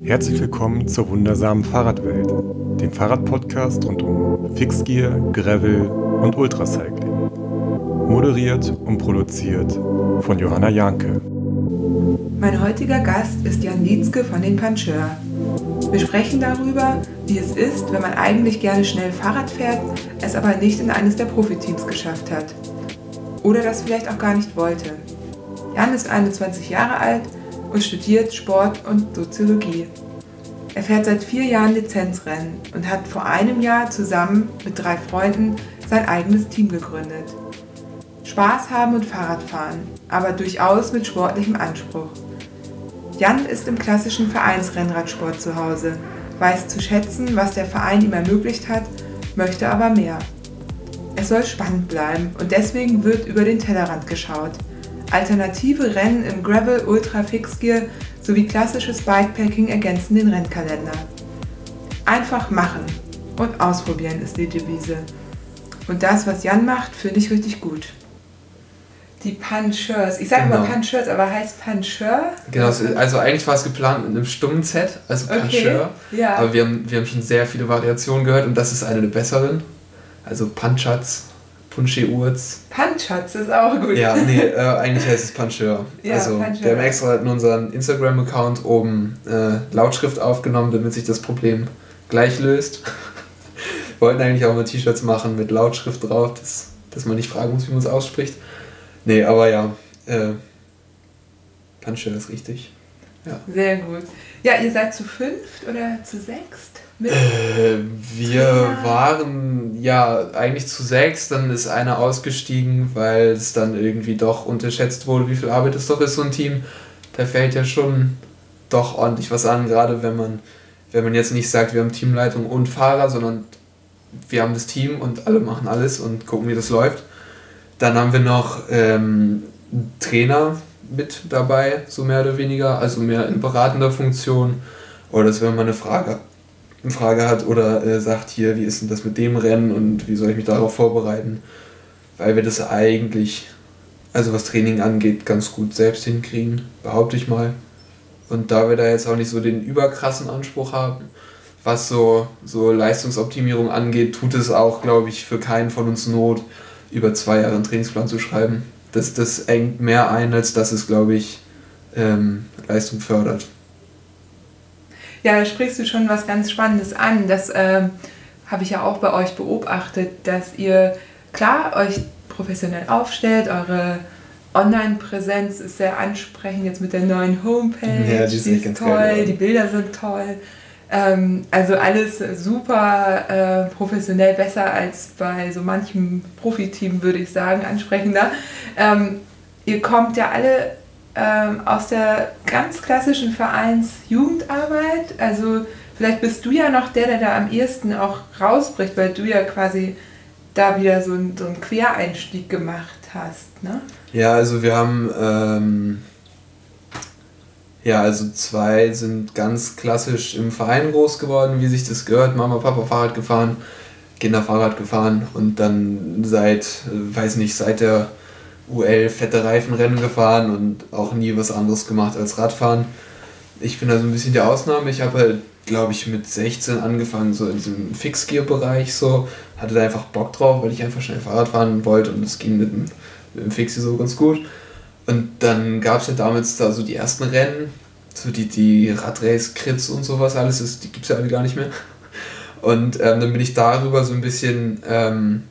Herzlich willkommen zur wundersamen Fahrradwelt, dem Fahrradpodcast rund um Fixgear, Gravel und Ultracycling. Moderiert und produziert von Johanna Janke. Mein heutiger Gast ist Jan Lietzke von den Pancheur. Wir sprechen darüber, wie es ist, wenn man eigentlich gerne schnell Fahrrad fährt, es aber nicht in eines der Profiteams geschafft hat. Oder das vielleicht auch gar nicht wollte. Jan ist 21 Jahre alt und studiert Sport und Soziologie. Er fährt seit vier Jahren Lizenzrennen und hat vor einem Jahr zusammen mit drei Freunden sein eigenes Team gegründet. Spaß haben und Fahrradfahren, aber durchaus mit sportlichem Anspruch. Jan ist im klassischen Vereinsrennradsport zu Hause, weiß zu schätzen, was der Verein ihm ermöglicht hat, möchte aber mehr. Es soll spannend bleiben und deswegen wird über den Tellerrand geschaut – Alternative Rennen im Gravel Ultra Fixgear sowie klassisches Bikepacking ergänzen den Rennkalender. Einfach machen und ausprobieren ist die Devise. Und das, was Jan macht, finde ich richtig gut. Die Punchers. Ich sage genau. immer Punchers, aber heißt Puncher? Genau, also eigentlich war es geplant mit einem stummen Z, also Puncher. Okay, ja. Aber wir haben, wir haben schon sehr viele Variationen gehört und das ist eine der besseren. Also Punchats Punche Urz. Punchhatz ist auch gut. Ja, nee, äh, eigentlich heißt es Puncheur. Ja, also, Puncheur. wir haben extra in unseren Instagram-Account oben äh, Lautschrift aufgenommen, damit sich das Problem gleich löst. Wollten eigentlich auch mal T-Shirts machen mit Lautschrift drauf, dass, dass man nicht fragen muss, wie man es ausspricht. Nee, aber ja, äh, Puncheur ist richtig. Ja. Sehr gut. Ja, ihr seid zu fünft oder zu sechst? Äh, wir ja. waren ja eigentlich zu sechs, dann ist einer ausgestiegen, weil es dann irgendwie doch unterschätzt wurde, wie viel Arbeit es doch ist, so ein Team. Da fällt ja schon doch ordentlich was an, gerade wenn man, wenn man jetzt nicht sagt, wir haben Teamleitung und Fahrer, sondern wir haben das Team und alle machen alles und gucken, wie das läuft. Dann haben wir noch ähm, Trainer mit dabei, so mehr oder weniger, also mehr in beratender Funktion. Oder dass wenn man eine Frage eine Frage hat oder äh, sagt, hier, wie ist denn das mit dem Rennen und wie soll ich mich darauf vorbereiten? Weil wir das eigentlich, also was Training angeht, ganz gut selbst hinkriegen, behaupte ich mal. Und da wir da jetzt auch nicht so den überkrassen Anspruch haben, was so, so Leistungsoptimierung angeht, tut es auch, glaube ich, für keinen von uns Not, über zwei Jahre einen Trainingsplan zu schreiben. Das, das engt mehr ein, als dass es, glaube ich, ähm, Leistung fördert. Ja, da sprichst du schon was ganz Spannendes an. Das äh, habe ich ja auch bei euch beobachtet, dass ihr klar euch professionell aufstellt, eure Online-Präsenz ist sehr ansprechend, jetzt mit der neuen Homepage. Ja, die ist, die ist toll, geil, die Bilder sind toll. Ähm, also alles super äh, professionell, besser als bei so manchem Profiteam, würde ich sagen, ansprechender. Ähm, ihr kommt ja alle ähm, aus der ganz klassischen Vereinsjugendarbeit. Also vielleicht bist du ja noch der, der da am ehesten auch rausbricht, weil du ja quasi da wieder so, ein, so einen Quereinstieg gemacht hast. Ne? Ja, also wir haben, ähm, ja, also zwei sind ganz klassisch im Verein groß geworden, wie sich das gehört. Mama, Papa Fahrrad gefahren, Kinder Fahrrad gefahren und dann seit, äh, weiß nicht, seit der UL fette Reifenrennen gefahren und auch nie was anderes gemacht als Radfahren. Ich bin da so ein bisschen die Ausnahme. Ich habe halt, glaube ich, mit 16 angefangen, so in diesem Fixgear-Bereich so. Hatte da einfach Bock drauf, weil ich einfach schnell Fahrrad fahren wollte und es ging mit dem, mit dem Fixie so ganz gut. Und dann gab es ja damals da so die ersten Rennen, so die, die Radrace-Crits und sowas, alles, ist, die gibt es ja alle gar nicht mehr. Und ähm, dann bin ich darüber so ein bisschen ähm,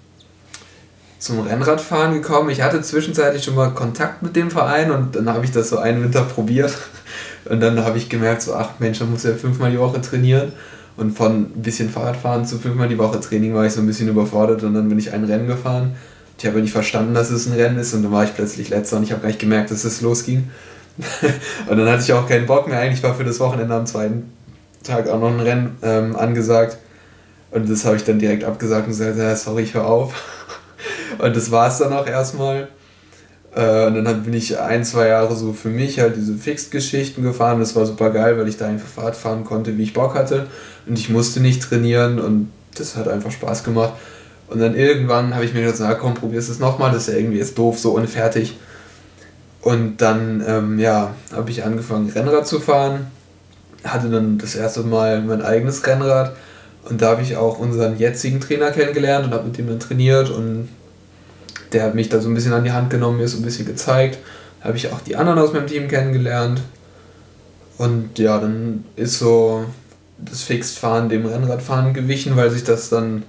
zum Rennradfahren gekommen. Ich hatte zwischenzeitlich schon mal Kontakt mit dem Verein und dann habe ich das so einen Winter probiert. Und dann habe ich gemerkt, so, ach Mensch, man muss ja fünfmal die Woche trainieren. Und von ein bisschen Fahrradfahren zu fünfmal die Woche Training war ich so ein bisschen überfordert und dann bin ich ein Rennen gefahren. Ich habe nicht verstanden, dass es ein Rennen ist und dann war ich plötzlich letzter und ich habe gar nicht gemerkt, dass es losging. und dann hatte ich auch keinen Bock mehr. Eigentlich war für das Wochenende am zweiten Tag auch noch ein Rennen ähm, angesagt. Und das habe ich dann direkt abgesagt und gesagt, ja, sorry, ich höre auf. Und das war es dann auch erstmal. Äh, und dann bin ich ein, zwei Jahre so für mich halt diese Fixed-Geschichten gefahren. Das war super geil, weil ich da einfach Fahrt fahren konnte, wie ich Bock hatte. Und ich musste nicht trainieren und das hat einfach Spaß gemacht. Und dann irgendwann habe ich mir gedacht, na komm, probier's es nochmal, das ist ja irgendwie jetzt doof, so unfertig. Und dann, ähm, ja, habe ich angefangen, Rennrad zu fahren. hatte dann das erste Mal mein eigenes Rennrad und da habe ich auch unseren jetzigen Trainer kennengelernt und habe mit dem dann trainiert und der hat mich da so ein bisschen an die Hand genommen, mir so ein bisschen gezeigt. Da habe ich auch die anderen aus meinem Team kennengelernt. Und ja, dann ist so das Fixed-Fahren dem Rennradfahren gewichen, weil sich das dann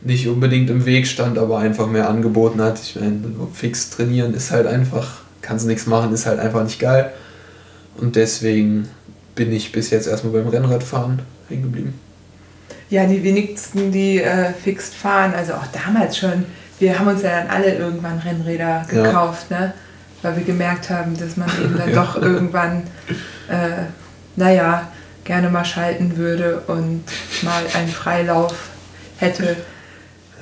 nicht unbedingt im Weg stand, aber einfach mehr angeboten hat. Ich meine, fix trainieren ist halt einfach, kannst nichts machen, ist halt einfach nicht geil. Und deswegen bin ich bis jetzt erstmal beim Rennradfahren hängen geblieben. Ja, die wenigsten, die äh, fixed fahren, also auch damals schon, wir haben uns ja dann alle irgendwann Rennräder gekauft, ja. ne? weil wir gemerkt haben, dass man eben dann doch irgendwann, äh, naja, gerne mal schalten würde und mal einen Freilauf hätte.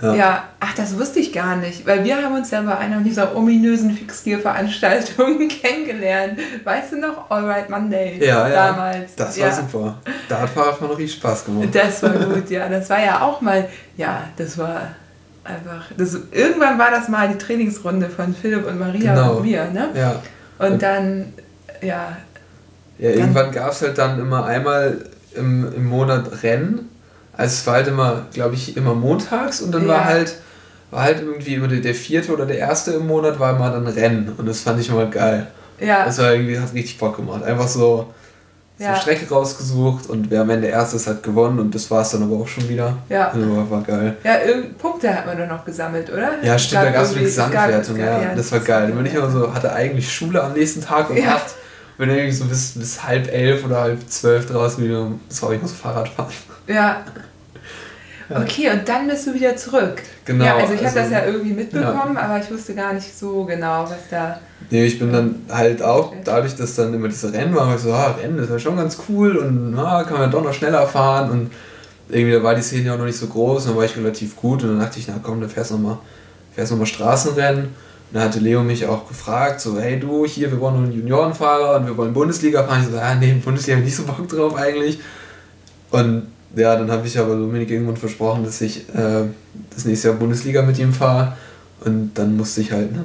Ja. ja. ach, das wusste ich gar nicht, weil wir haben uns ja bei einer dieser ominösen Fixgear-Veranstaltungen kennengelernt. Weißt du noch, All Right Monday ja, damals? Ja, das war ja. super. Da hat Fahrradfahren noch richtig Spaß gemacht. Das war gut, ja. Das war ja auch mal, ja, das war einfach, das, irgendwann war das mal die Trainingsrunde von Philipp und Maria genau. und mir, ne? Ja. Und, und dann, ja. Ja, irgendwann gab es halt dann immer einmal im, im Monat Rennen also es war halt immer, glaube ich, immer montags und dann ja. war halt war halt irgendwie immer der vierte oder der erste im Monat war immer dann Rennen und das fand ich immer geil. Ja. Das war irgendwie, hat richtig Bock gemacht. Einfach so, so ja. Strecke rausgesucht und wer am Ende erstes hat gewonnen und das war es dann aber auch schon wieder. Ja. Also war geil. Ja, Punkte hat man dann noch gesammelt, oder? Ja, stimmt, da gab es eine Gesamtwertung, ja. ja. Das war geil. Da bin ich immer so, hatte eigentlich Schule am nächsten Tag um ja. acht. Bin irgendwie so bis, bis halb elf oder halb zwölf draußen wieder, sorry, ich muss Fahrrad fahren. Ja. Okay, und dann bist du wieder zurück. Genau. Ja, also ich also, habe das ja irgendwie mitbekommen, ja. aber ich wusste gar nicht so genau, was da. Nee, ich bin dann halt auch, dadurch, dass dann immer diese Rennen waren, ich so, ah, Rennen ist ja schon ganz cool und na, kann man doch noch schneller fahren und irgendwie da war die Szene ja auch noch nicht so groß, dann war ich relativ gut und dann dachte ich, na komm, dann fährst du nochmal noch mal Straßenrennen. Und dann hatte Leo mich auch gefragt, so, hey du, hier, wir wollen einen Juniorenfahrer und wir wollen Bundesliga fahren. Ich so, ah, nee, Bundesliga habe ich nicht so Bock drauf eigentlich. Und ja, dann habe ich aber Dominik irgendwann versprochen, dass ich äh, das nächste Jahr Bundesliga mit ihm fahre. Und dann musste ich halt. Ne?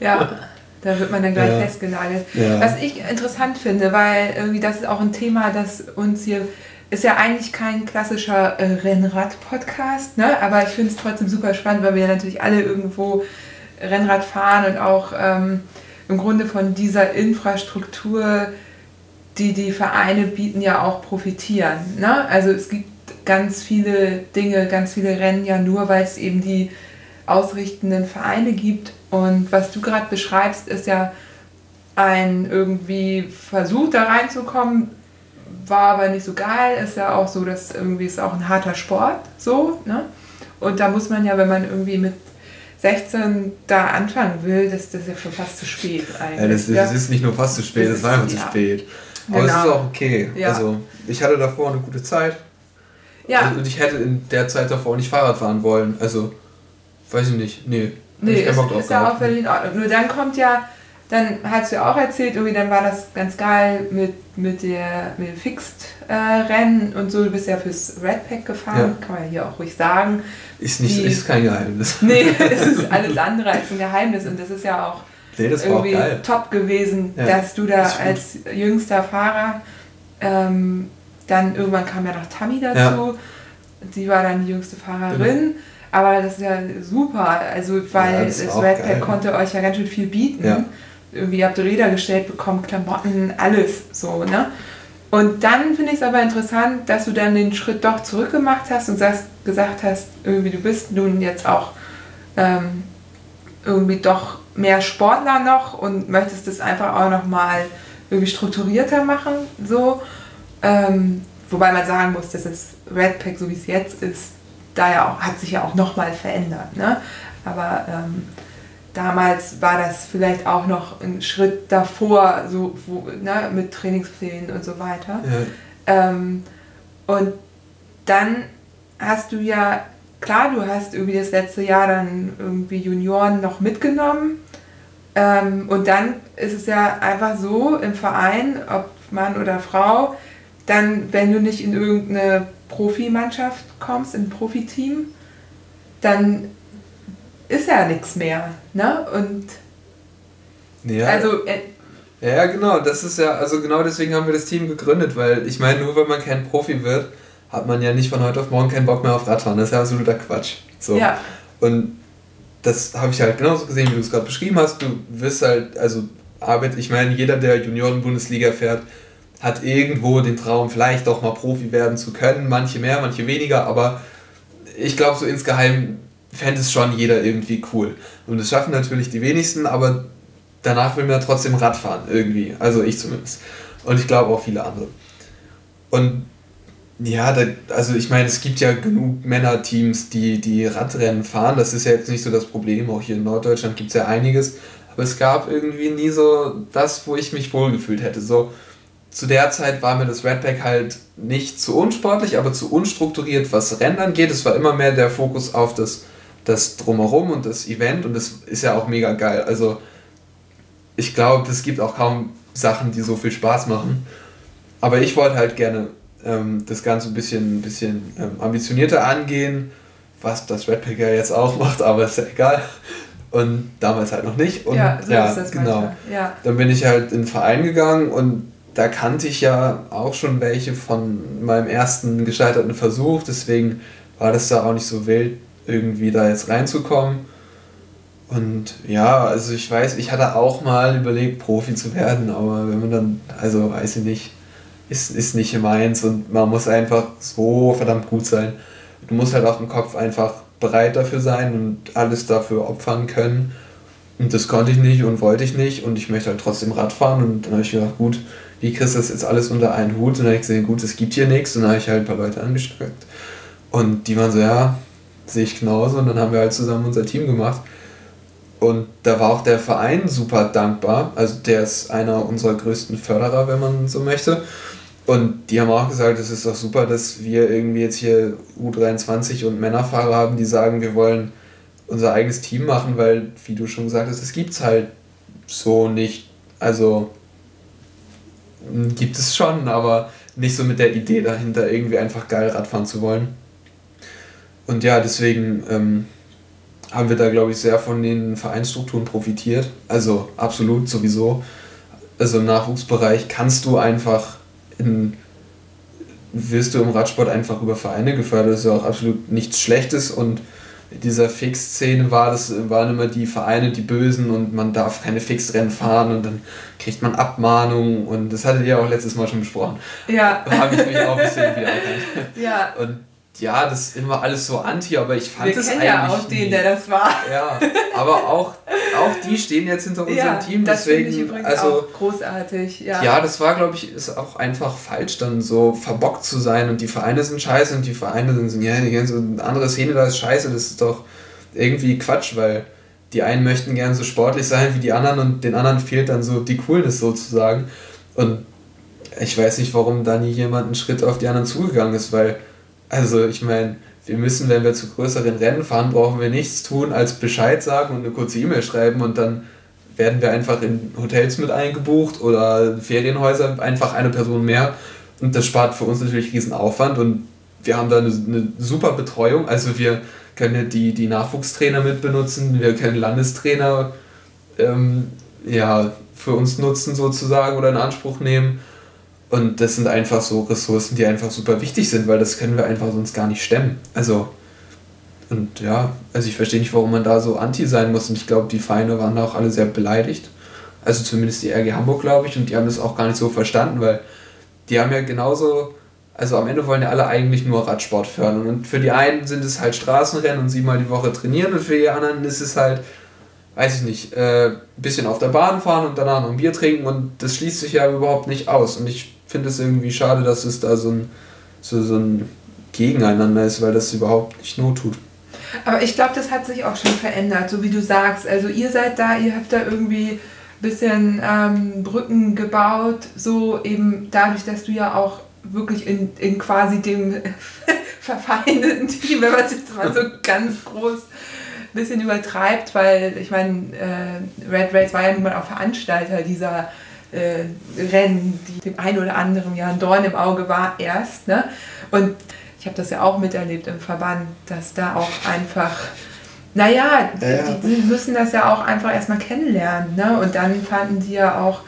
Ja, da wird man dann gleich ja. festgenagelt. Ja. Was ich interessant finde, weil irgendwie das ist auch ein Thema, das uns hier ist ja eigentlich kein klassischer äh, Rennrad-Podcast, ne? aber ich finde es trotzdem super spannend, weil wir ja natürlich alle irgendwo Rennrad fahren und auch ähm, im Grunde von dieser Infrastruktur die die Vereine bieten, ja auch profitieren. Ne? Also es gibt ganz viele Dinge, ganz viele Rennen ja nur, weil es eben die ausrichtenden Vereine gibt. Und was du gerade beschreibst, ist ja ein irgendwie Versuch da reinzukommen, war aber nicht so geil. Ist ja auch so, dass irgendwie ist auch ein harter Sport so. Ne? Und da muss man ja, wenn man irgendwie mit 16 da anfangen will, das, das ist ja schon fast zu spät eigentlich. Ja, das, das ist nicht nur fast zu spät, das, das war einfach ja. zu spät. Aber genau. es ist auch okay. Ja. Also, ich hatte davor eine gute Zeit. Ja. Und ich hätte in der Zeit davor nicht Fahrrad fahren wollen. Also, weiß ich nicht. Nee. Nee, ist, ist ja auch völlig in Ordnung. Nur dann kommt ja, dann hast du ja auch erzählt, irgendwie dann war das ganz geil mit, mit, der, mit dem Fixed-Rennen und so. Du bist ja fürs Redpack gefahren, ja. kann man ja hier auch ruhig sagen. Ist, nicht, Die, ist kein Geheimnis. Nee, es ist alles andere als ein Geheimnis und das ist ja auch nee, das irgendwie top gewesen, ja, dass du da als jüngster Fahrer, ähm, dann irgendwann kam ja noch Tammy dazu, ja. sie war dann die jüngste Fahrerin. Genau. Aber das ist ja super, also weil ja, das, das Redpack konnte euch ja ganz schön viel bieten. Ja. Irgendwie habt ihr Räder gestellt bekommen, Klamotten, alles so, ne? Und dann finde ich es aber interessant, dass du dann den Schritt doch zurückgemacht hast und sagst, gesagt hast, irgendwie du bist nun jetzt auch ähm, irgendwie doch mehr Sportler noch und möchtest es einfach auch noch mal irgendwie strukturierter machen, so. Ähm, wobei man sagen muss, dass das Redpack, so wie es jetzt ist, da ja auch, hat sich ja auch noch mal verändert. Ne? Aber ähm, damals war das vielleicht auch noch ein Schritt davor, so wo, ne, mit Trainingsplänen und so weiter. Ja. Ähm, und dann hast du ja klar, du hast irgendwie das letzte Jahr dann irgendwie Junioren noch mitgenommen. Ähm, und dann ist es ja einfach so im Verein, ob Mann oder Frau, dann, wenn du nicht in irgendeine Profimannschaft kommst, in ein Profiteam, dann ist ja nichts mehr. Ne? Und ja. also äh, Ja, genau, das ist ja, also genau deswegen haben wir das Team gegründet, weil ich meine, nur wenn man kein Profi wird, hat man ja nicht von heute auf morgen keinen Bock mehr auf Radfahren. Das ist ja absoluter Quatsch. So. Ja. Und das habe ich halt genauso gesehen, wie du es gerade beschrieben hast. Du wirst halt, also Arbeit, ich meine, jeder, der Junioren-Bundesliga fährt, hat irgendwo den Traum, vielleicht doch mal Profi werden zu können. Manche mehr, manche weniger, aber ich glaube, so insgeheim fände es schon jeder irgendwie cool. Und das schaffen natürlich die wenigsten, aber danach will man trotzdem Radfahren irgendwie. Also ich zumindest. Und ich glaube auch viele andere. Und ja, da, also ich meine, es gibt ja genug Männerteams, die, die Radrennen fahren. Das ist ja jetzt nicht so das Problem. Auch hier in Norddeutschland gibt es ja einiges. Aber es gab irgendwie nie so das, wo ich mich wohlgefühlt hätte. So, zu der Zeit war mir das Redback halt nicht zu unsportlich, aber zu unstrukturiert, was Rennen angeht. Es war immer mehr der Fokus auf das, das Drumherum und das Event und das ist ja auch mega geil. Also ich glaube, es gibt auch kaum Sachen, die so viel Spaß machen. Aber ich wollte halt gerne ähm, das Ganze ein bisschen, bisschen ähm, ambitionierter angehen, was das Redpacker jetzt auch macht, aber ist ja egal. Und damals halt noch nicht. Und ja, so ja, ist das genau. Ja. Dann bin ich halt in den Verein gegangen und da kannte ich ja auch schon welche von meinem ersten gescheiterten Versuch, deswegen war das da auch nicht so wild, irgendwie da jetzt reinzukommen. Und ja, also ich weiß, ich hatte auch mal überlegt, Profi zu werden, aber wenn man dann, also weiß ich nicht, ist, ist nicht meins und man muss einfach so verdammt gut sein. Du musst halt auch im Kopf einfach bereit dafür sein und alles dafür opfern können. Und das konnte ich nicht und wollte ich nicht und ich möchte halt trotzdem Rad fahren und dann habe ich gedacht, gut, wie kriegst du das jetzt alles unter einen Hut? Und dann habe ich gesehen, gut, es gibt hier nichts und dann habe ich halt ein paar Leute angestreckt. Und die waren so, ja, sehe ich genauso und dann haben wir halt zusammen unser Team gemacht. Und da war auch der Verein super dankbar. Also der ist einer unserer größten Förderer, wenn man so möchte. Und die haben auch gesagt, es ist doch super, dass wir irgendwie jetzt hier U23 und Männerfahrer haben, die sagen, wir wollen unser eigenes Team machen, weil, wie du schon gesagt hast, es gibt es halt so nicht. Also hm, gibt es schon, aber nicht so mit der Idee dahinter, irgendwie einfach geil Radfahren zu wollen. Und ja, deswegen ähm, haben wir da, glaube ich, sehr von den Vereinsstrukturen profitiert. Also absolut sowieso. Also im Nachwuchsbereich kannst du einfach in, wirst du im Radsport einfach über Vereine gefördert. Das ist ja auch absolut nichts Schlechtes und in dieser Fix-Szene war das, waren immer die Vereine die Bösen und man darf keine Fixrennen fahren und dann kriegt man Abmahnungen und das hattet ihr auch letztes Mal schon besprochen. Ja. Da habe ich mich auch ein bisschen wieder erkannt. Ja. Und ja, das ist immer alles so anti, aber ich fand es eigentlich. ja auch den, der das war. Ja, aber auch, auch die stehen jetzt hinter unserem ja, Team, das deswegen. Ich übrigens also, auch großartig, ja. Ja, das war, glaube ich, ist auch einfach falsch, dann so verbockt zu sein und die Vereine sind scheiße und die Vereine sind, ja, die ganze andere Szene da ist scheiße, das ist doch irgendwie Quatsch, weil die einen möchten gern so sportlich sein wie die anderen und den anderen fehlt dann so die Coolness sozusagen. Und ich weiß nicht, warum da nie jemand einen Schritt auf die anderen zugegangen ist, weil also ich meine, wir müssen, wenn wir zu größeren Rennen fahren, brauchen wir nichts tun, als Bescheid sagen und eine kurze E-Mail schreiben und dann werden wir einfach in Hotels mit eingebucht oder Ferienhäuser, einfach eine Person mehr. Und das spart für uns natürlich riesen Aufwand und wir haben da eine, eine super Betreuung. Also wir können die, die Nachwuchstrainer mit benutzen, wir können Landestrainer ähm, ja, für uns nutzen sozusagen oder in Anspruch nehmen. Und das sind einfach so Ressourcen, die einfach super wichtig sind, weil das können wir einfach sonst gar nicht stemmen. Also, und ja, also ich verstehe nicht, warum man da so anti sein muss. Und ich glaube, die Feinde waren da auch alle sehr beleidigt. Also zumindest die RG Hamburg, glaube ich. Und die haben das auch gar nicht so verstanden, weil die haben ja genauso, also am Ende wollen ja alle eigentlich nur Radsport fördern. Und für die einen sind es halt Straßenrennen und siebenmal die Woche trainieren. Und für die anderen ist es halt, weiß ich nicht, äh, ein bisschen auf der Bahn fahren und danach noch ein Bier trinken. Und das schließt sich ja überhaupt nicht aus. Und ich finde es irgendwie schade, dass es da so ein, so, so ein Gegeneinander ist, weil das überhaupt nicht not tut. Aber ich glaube, das hat sich auch schon verändert, so wie du sagst. Also ihr seid da, ihr habt da irgendwie ein bisschen ähm, Brücken gebaut, so eben dadurch, dass du ja auch wirklich in, in quasi dem verfeindeten Team, wenn man es jetzt mal so ganz groß ein bisschen übertreibt, weil ich meine, äh, Red Race war ja nun mal auch Veranstalter dieser äh, Rennen, die dem einen oder anderen ja ein Dorn im Auge war erst. Ne? Und ich habe das ja auch miterlebt im Verband, dass da auch einfach, naja, ja, ja. Die, die müssen das ja auch einfach erstmal kennenlernen. Ne? Und dann fanden sie ja auch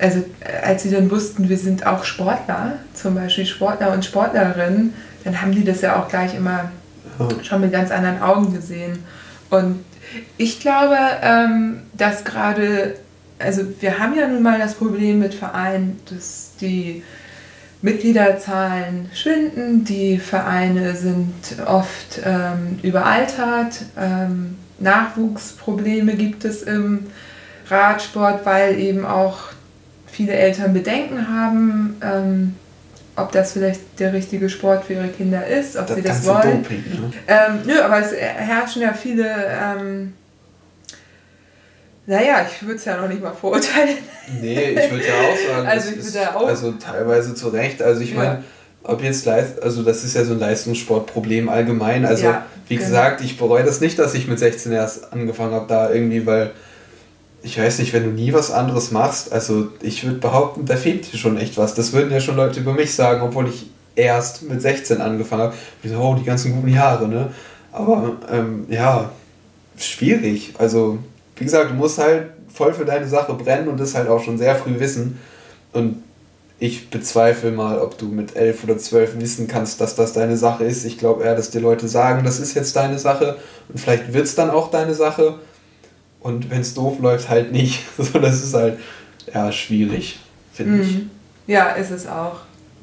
also als sie dann wussten, wir sind auch Sportler, zum Beispiel Sportler und Sportlerinnen, dann haben die das ja auch gleich immer schon mit ganz anderen Augen gesehen. Und ich glaube, ähm, dass gerade, also wir haben ja nun mal das Problem mit Vereinen, dass die Mitgliederzahlen schwinden, die Vereine sind oft ähm, überaltert, ähm, Nachwuchsprobleme gibt es im Radsport, weil eben auch viele Eltern Bedenken haben, ähm, ob das vielleicht der richtige Sport für ihre Kinder ist, ob das sie das wollen. Doping, ne? ähm, nö, aber es herrschen ja viele, ähm, naja, ich würde es ja noch nicht mal verurteilen. Nee, ich würde ja auch sagen, also, ich ist, ja auch also teilweise zu Recht. Also ich ja. meine, ob jetzt Leist also das ist ja so ein Leistungssportproblem allgemein. Also ja, wie genau. gesagt, ich bereue das nicht, dass ich mit 16 erst angefangen habe, da irgendwie, weil ich weiß nicht, wenn du nie was anderes machst, also ich würde behaupten, da fehlt dir schon echt was. Das würden ja schon Leute über mich sagen, obwohl ich erst mit 16 angefangen habe. Ich so, oh, die ganzen guten Jahre, ne? Aber ähm, ja, schwierig. Also, wie gesagt, du musst halt voll für deine Sache brennen und das halt auch schon sehr früh wissen. Und ich bezweifle mal, ob du mit elf oder zwölf wissen kannst, dass das deine Sache ist. Ich glaube eher, dass die Leute sagen, das ist jetzt deine Sache und vielleicht wird es dann auch deine Sache. Und wenn es doof läuft, halt nicht. So, das ist halt ja schwierig, finde mhm. ich. Ja, ist es auch.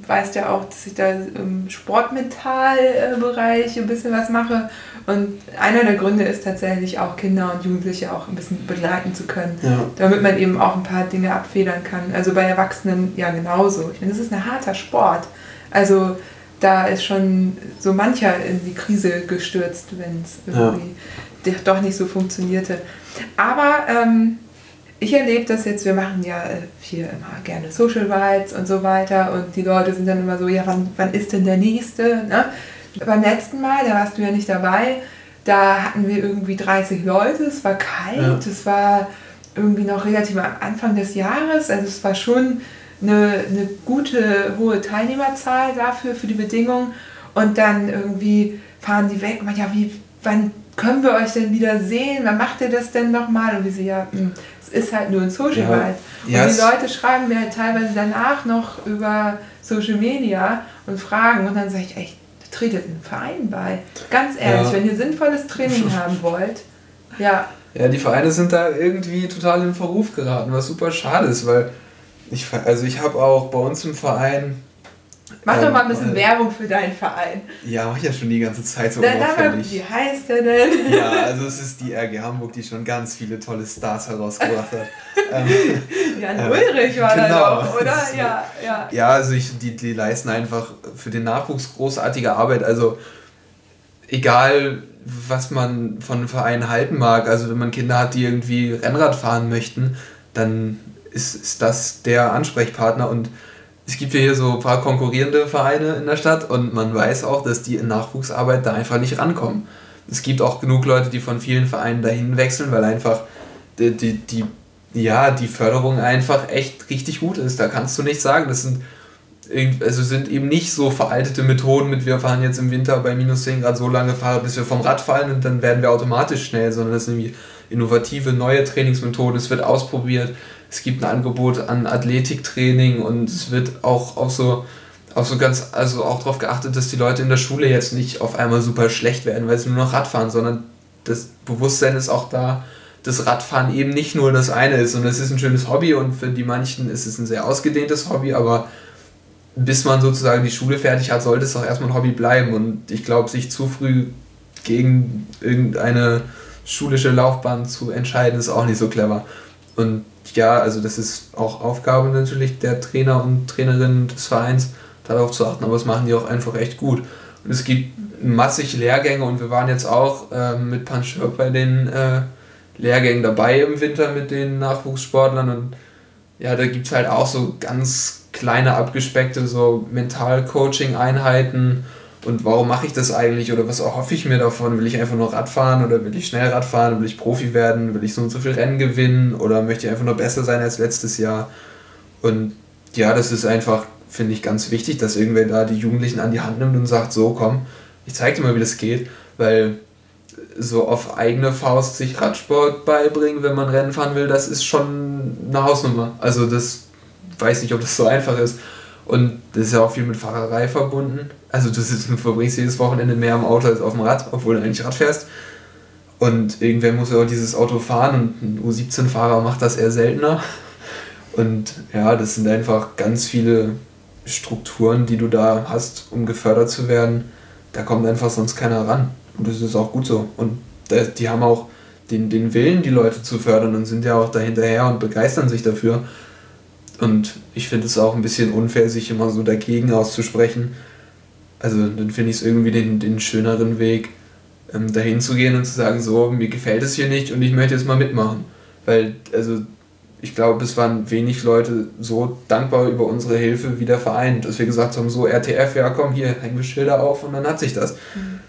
Weißt ja auch, dass ich da im Sportmetallbereich ein bisschen was mache. Und einer der Gründe ist tatsächlich auch Kinder und Jugendliche auch ein bisschen begleiten zu können, ja. damit man eben auch ein paar Dinge abfedern kann. Also bei Erwachsenen ja genauso. Ich meine, das ist ein harter Sport. Also da ist schon so mancher in die Krise gestürzt, wenn es irgendwie ja. doch nicht so funktionierte. Aber ähm, ich erlebe das jetzt, wir machen ja äh, hier immer gerne Social Rights und so weiter und die Leute sind dann immer so, ja, wann, wann ist denn der nächste? Ne? Beim letzten Mal, da warst du ja nicht dabei, da hatten wir irgendwie 30 Leute, es war kalt, ja. es war irgendwie noch relativ am Anfang des Jahres, also es war schon eine, eine gute, hohe Teilnehmerzahl dafür, für die Bedingungen und dann irgendwie fahren die weg und man, ja, wie, wann können wir euch denn wieder sehen? Wann macht ihr das denn nochmal? Und wir so, ja, hm, es ist halt nur ein Social ja. Und ja, die Leute schreiben mir halt teilweise danach noch über Social Media und fragen und dann sage ich echt, tretet einen Verein bei. Ganz ehrlich, ja. wenn ihr sinnvolles Training haben wollt, ja. Ja, die Vereine sind da irgendwie total in Verruf geraten, was super schade ist, weil ich, also ich habe auch bei uns im Verein Mach doch mal ein bisschen ähm, Werbung für deinen Verein. Ja, mach ich ja schon die ganze Zeit so unauffällig. Wie heißt der denn? Ja, also es ist die RG Hamburg, die schon ganz viele tolle Stars herausgebracht hat. ähm, Jan äh, Ulrich war genau, da doch, oder? Ja, ja. Ja, also ich, die, die leisten einfach für den Nachwuchs großartige Arbeit. Also egal, was man von Vereinen halten mag, also wenn man Kinder hat, die irgendwie Rennrad fahren möchten, dann ist, ist das der Ansprechpartner und es gibt ja hier so ein paar konkurrierende Vereine in der Stadt und man weiß auch, dass die in Nachwuchsarbeit da einfach nicht rankommen. Es gibt auch genug Leute, die von vielen Vereinen dahin wechseln, weil einfach die, die, die, ja, die Förderung einfach echt richtig gut ist. Da kannst du nicht sagen, das sind, also sind eben nicht so veraltete Methoden mit, wir fahren jetzt im Winter bei minus 10 Grad so lange fahren, bis wir vom Rad fallen und dann werden wir automatisch schnell, sondern das sind irgendwie innovative, neue Trainingsmethoden, es wird ausprobiert es gibt ein Angebot an Athletiktraining und es wird auch, auch so auch so ganz, also auch darauf geachtet, dass die Leute in der Schule jetzt nicht auf einmal super schlecht werden, weil sie nur noch Radfahren, sondern das Bewusstsein ist auch da, dass Radfahren eben nicht nur das eine ist und es ist ein schönes Hobby und für die manchen ist es ein sehr ausgedehntes Hobby, aber bis man sozusagen die Schule fertig hat, sollte es auch erstmal ein Hobby bleiben und ich glaube, sich zu früh gegen irgendeine schulische Laufbahn zu entscheiden, ist auch nicht so clever. Und ja, also das ist auch Aufgabe natürlich der Trainer und Trainerinnen des Vereins, darauf zu achten, aber das machen die auch einfach echt gut. Und es gibt massig Lehrgänge und wir waren jetzt auch äh, mit Panchur bei den äh, Lehrgängen dabei im Winter mit den Nachwuchssportlern. Und ja, da gibt es halt auch so ganz kleine abgespeckte so Mental-Coaching-Einheiten und warum mache ich das eigentlich oder was erhoffe ich mir davon? Will ich einfach nur Rad fahren oder will ich schnell Rad fahren? Will ich Profi werden? Will ich so und so viel Rennen gewinnen oder möchte ich einfach nur besser sein als letztes Jahr? Und ja, das ist einfach, finde ich, ganz wichtig, dass irgendwer da die Jugendlichen an die Hand nimmt und sagt, so komm, ich zeig dir mal, wie das geht, weil so auf eigene Faust sich Radsport beibringen, wenn man Rennen fahren will, das ist schon eine Hausnummer. Also das weiß nicht, ob das so einfach ist. Und das ist ja auch viel mit Fahrerei verbunden. Also du, sitzt, du verbringst jedes Wochenende mehr am Auto als auf dem Rad, obwohl du eigentlich Rad fährst. Und irgendwer muss ja auch dieses Auto fahren und ein U17-Fahrer macht das eher seltener. Und ja, das sind einfach ganz viele Strukturen, die du da hast, um gefördert zu werden. Da kommt einfach sonst keiner ran. Und das ist auch gut so. Und die haben auch den, den Willen, die Leute zu fördern und sind ja auch dahinterher und begeistern sich dafür. Und ich finde es auch ein bisschen unfair, sich immer so dagegen auszusprechen. Also dann finde ich es irgendwie den, den schöneren Weg, ähm, dahin zu gehen und zu sagen, so, mir gefällt es hier nicht und ich möchte jetzt mal mitmachen. Weil, also ich glaube, es waren wenig Leute so dankbar über unsere Hilfe wie der Verein, dass wir gesagt haben, so RTF, ja komm, hier hängen wir Schilder auf und dann hat sich das. Mhm.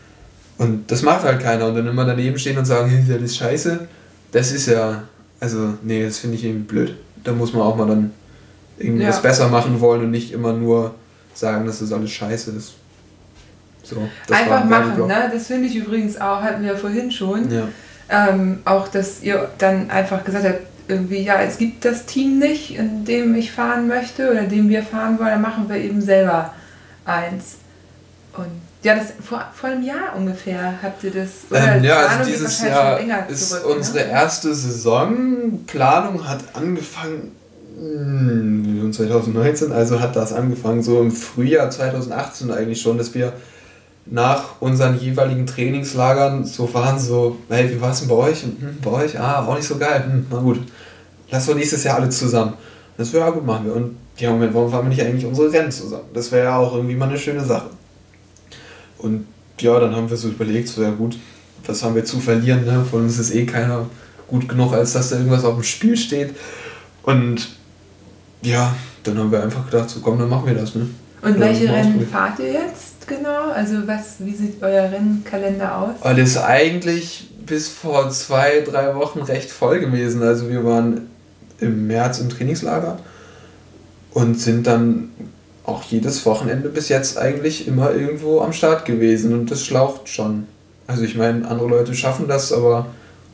Und das macht halt keiner. Und dann immer daneben stehen und sagen, das ist scheiße, das ist ja, also nee, das finde ich irgendwie blöd. Da muss man auch mal dann irgendwas ja. besser machen wollen und nicht immer nur sagen, dass das alles scheiße ist. So, Einfach machen, ne? Das finde ich übrigens auch, hatten wir vorhin schon. Ja. Ähm, auch, dass ihr dann einfach gesagt habt, irgendwie, ja, es gibt das Team nicht, in dem ich fahren möchte oder in dem wir fahren wollen, dann machen wir eben selber eins. Und ja, das vor, vor einem Jahr ungefähr habt ihr das. Ähm, ja, also dieses Jahr ist zurück, unsere ne? erste Saison. Planung hat angefangen 2019, hm, also hat das angefangen so im Frühjahr 2018 eigentlich schon, dass wir nach unseren jeweiligen Trainingslagern so waren, so, hey, wie war es denn bei euch? Und, hm, bei euch? Ah, auch nicht so geil. Hm, na gut, lass doch nächstes Jahr alle zusammen. Das wäre ja gut, machen wir. Und ja, Moment, warum fahren wir nicht eigentlich unsere Rennen zusammen? Das wäre ja auch irgendwie mal eine schöne Sache. Und ja, dann haben wir so überlegt, so ja gut, was haben wir zu verlieren? Ne? Von uns ist eh keiner gut genug, als dass da irgendwas auf dem Spiel steht. Und ja, dann haben wir einfach gedacht, so komm, dann machen wir das. Ne? Und welche Rennen fahrt ihr jetzt genau? Also was, wie sieht euer Rennkalender aus? Alles eigentlich bis vor zwei, drei Wochen recht voll gewesen. Also wir waren im März im Trainingslager und sind dann auch jedes Wochenende bis jetzt eigentlich immer irgendwo am Start gewesen und das schlaucht schon. Also ich meine, andere Leute schaffen das, aber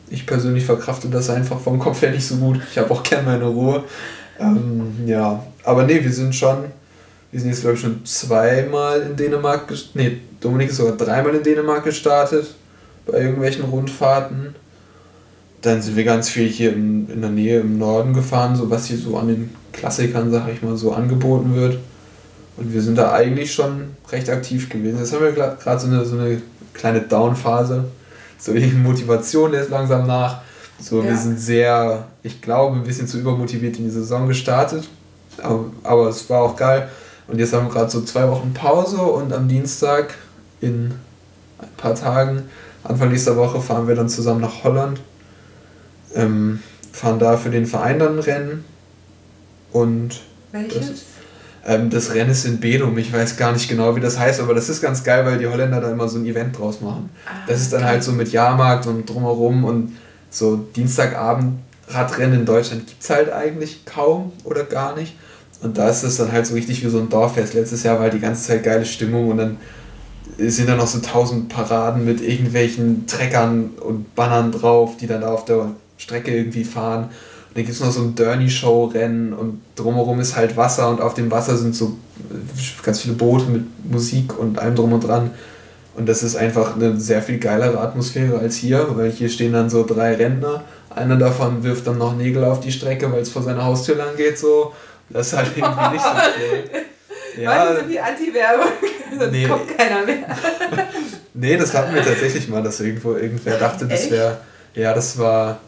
ich persönlich verkrafte das einfach vom Kopf her nicht so gut. Ich habe auch gerne meine Ruhe. Ähm, ja, aber nee, wir sind schon, wir sind jetzt glaube ich schon zweimal in Dänemark, nee, Dominik ist sogar dreimal in Dänemark gestartet bei irgendwelchen Rundfahrten. Dann sind wir ganz viel hier in, in der Nähe im Norden gefahren, so was hier so an den Klassikern, sag ich mal, so angeboten wird. Und wir sind da eigentlich schon recht aktiv gewesen. Jetzt haben wir gerade so eine, so eine kleine Down-Phase. So die Motivation lässt langsam nach. So, ja. wir sind sehr, ich glaube, ein bisschen zu übermotiviert in die Saison gestartet. Aber, aber es war auch geil. Und jetzt haben wir gerade so zwei Wochen Pause und am Dienstag in ein paar Tagen, Anfang nächster Woche, fahren wir dann zusammen nach Holland. Ähm, fahren da für den Verein dann Rennen. Und Welches? Das, ähm, das Rennen ist in Bedum. Ich weiß gar nicht genau, wie das heißt, aber das ist ganz geil, weil die Holländer da immer so ein Event draus machen. Ah, das ist dann halt so mit Jahrmarkt und drumherum und so Dienstagabend Radrennen in Deutschland gibt es halt eigentlich kaum oder gar nicht. Und da ist es dann halt so richtig wie so ein Dorffest. Letztes Jahr war halt die ganze Zeit geile Stimmung und dann sind da noch so tausend Paraden mit irgendwelchen Treckern und Bannern drauf, die dann da auf der Strecke irgendwie fahren. Und dann gibt es noch so ein Derny-Show-Rennen und drumherum ist halt Wasser und auf dem Wasser sind so ganz viele Boote mit Musik und allem drum und dran. Und das ist einfach eine sehr viel geilere Atmosphäre als hier, weil hier stehen dann so drei Rentner. Einer davon wirft dann noch Nägel auf die Strecke, weil es vor seiner Haustür lang geht. So. Das ist halt irgendwie nicht so cool. Ja, Mann, so wie Anti-Werbung. Sonst nee. kommt keiner mehr. nee, das hatten wir tatsächlich mal, dass irgendwo irgendwer dachte, das wäre. Ja, das war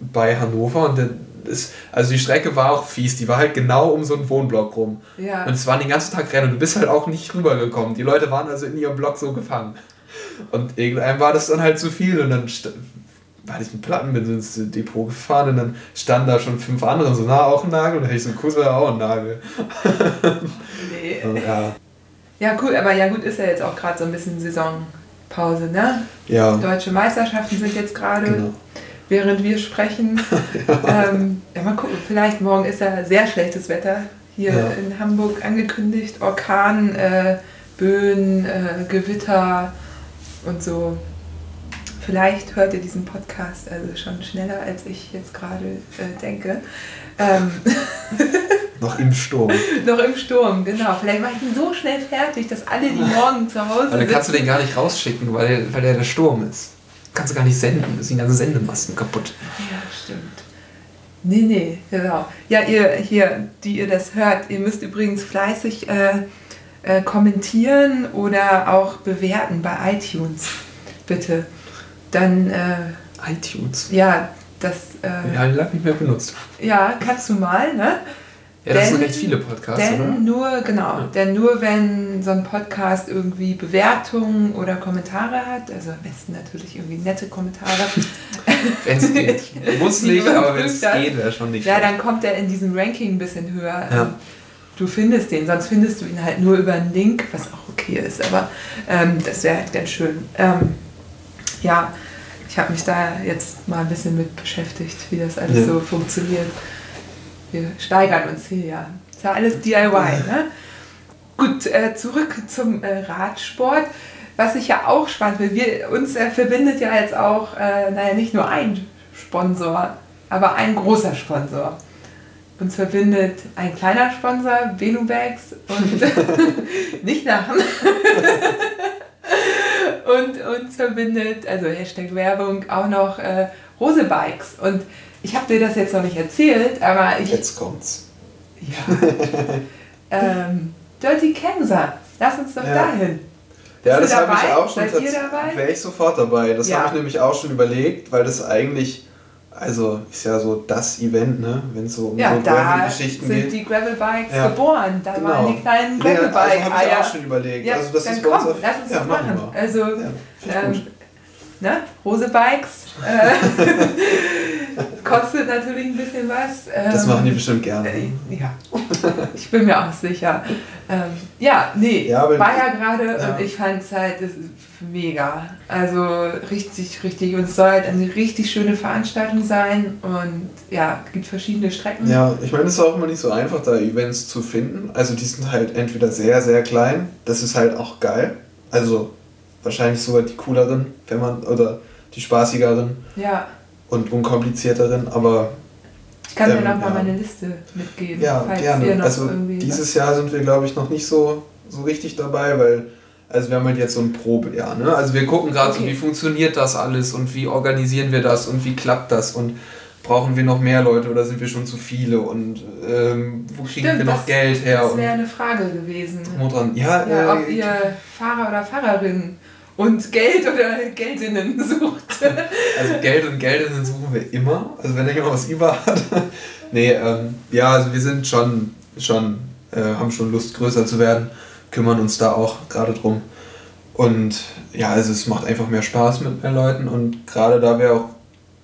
bei Hannover und ist, also die Strecke war auch fies, die war halt genau um so einen Wohnblock rum. Ja. Und es waren den ganzen Tag Rennen und du bist halt auch nicht rübergekommen. Die Leute waren also in ihrem Block so gefangen. Und irgendwann war das dann halt zu viel und dann war ich mit Platten mit ins Depot gefahren und dann standen da schon fünf andere so, na, auch ein Nagel? Und dann hätte ich so, Cousin, auch ein Nagel. nee. Ja. ja, cool, aber ja gut, ist ja jetzt auch gerade so ein bisschen Saisonpause, ne? Ja. Deutsche Meisterschaften sind jetzt gerade. Genau während wir sprechen. ja. Ähm, ja, mal gucken, vielleicht morgen ist ja sehr schlechtes Wetter hier ja. in Hamburg angekündigt. Orkan, äh, Böen, äh, Gewitter und so. Vielleicht hört ihr diesen Podcast also schon schneller, als ich jetzt gerade äh, denke. Ähm Noch im Sturm. Noch im Sturm, genau. Vielleicht mache ich ihn so schnell fertig, dass alle, die morgen zu Hause Aber dann kannst du den gar nicht rausschicken, weil, weil der der Sturm ist. Kannst du gar nicht senden, da sind die ganzen Sendemasten kaputt. Ja, stimmt. Nee, nee, genau. Ja, ihr hier, die ihr das hört, ihr müsst übrigens fleißig äh, äh, kommentieren oder auch bewerten bei iTunes. Bitte. Dann, äh, iTunes. ja, das. Äh, Ja, lange nicht mehr benutzt. ja, kannst du mal, ne? Ja, das Denn- sind recht viele Podcasts, Denn oder? nur, genau, denn nur wenn so ein Podcast irgendwie Bewertungen oder Kommentare hat, also am besten natürlich irgendwie nette Kommentare, Wenn es geht. Muss nicht, aber wenn es geht, wäre schon nicht ja, schlecht. dann kommt er in diesem Ranking ein bisschen höher. Ja. Du findest den, sonst findest du ihn halt nur über einen Link, was auch okay ist, aber ähm, das wäre halt ganz schön. Ähm, ja, ich habe mich da jetzt mal ein bisschen mit beschäftigt, wie das alles Ja. so funktioniert. Wir steigern uns hier ja. Ist ja alles DIY, ne? Gut, äh, zurück zum äh, Radsport. Was ich ja auch spannend finde, wir, uns äh, verbindet ja jetzt auch, äh, naja, nicht nur ein Sponsor, aber ein großer Sponsor. Uns verbindet ein kleiner Sponsor, Venubags und nicht lachen. und uns verbindet, also Hashtag Werbung, auch noch äh, Rose Bikes. Und ich habe dir das jetzt noch nicht erzählt, aber ich, Jetzt kommt's. ja. ähm, Dirty Kenser. Lass uns doch Ja. dahin. Ja, Bist das habe ich auch schon. Seid ihr dabei? Wäre ich sofort dabei. Das Ja. habe ich nämlich auch schon überlegt, weil das eigentlich, also ist ja so das Event, ne? Wenn es so um Ja, so da Gravel-Geschichten sind geht. die Gravelbikes Ja. geboren. Da Genau. waren die kleinen Nee, also habe ich Gravelbike-Eier. auch schon überlegt. ja, also das dann ist komm, lass uns ja, das machen. wir. Also, Ja, ähm. Ne? Rose Bikes. Äh, kostet natürlich ein bisschen was. Das ähm, machen die bestimmt gerne. Äh, ja, ich bin mir auch sicher. Ähm, ja, nee, Ja, war ja gerade Ja. und ich fand es halt das mega. Also richtig, richtig. Und es soll halt eine richtig schöne Veranstaltung sein und ja, gibt verschiedene Strecken. Ja, ich meine, es ist auch immer nicht so einfach, da Events zu finden. Also die sind halt entweder sehr, sehr klein, das ist halt auch geil. Also wahrscheinlich sogar die cooleren, wenn man, oder die spaßigeren Ja, und unkomplizierteren, aber ich kann dir Ähm, noch mal ja. meine Liste mitgeben, ja, gerne. Also irgendwie. dieses Jahr sind wir, glaube ich, noch nicht so, so richtig dabei, weil, also wir haben halt jetzt so ein Probejahr, ne? Also wir gucken gerade so, Okay. wie funktioniert das alles und wie organisieren wir das und wie klappt das und brauchen wir noch mehr Leute oder sind wir schon zu viele und ähm, wo kriegen Stimmt, wir noch das- Geld her das wäre eine Frage gewesen. dran. Ja, Ja, äh, ob ihr Fahrer oder Fahrerinnen und Geld oder Geldinnen sucht. Also Geld und Geldinnen suchen wir immer. Also wenn jemand was über hat. nee, ähm, ja, also wir sind schon, schon äh, haben schon Lust größer zu werden, kümmern uns da auch gerade drum. Und ja, also es macht einfach mehr Spaß mit mehr Leuten und gerade da wir auch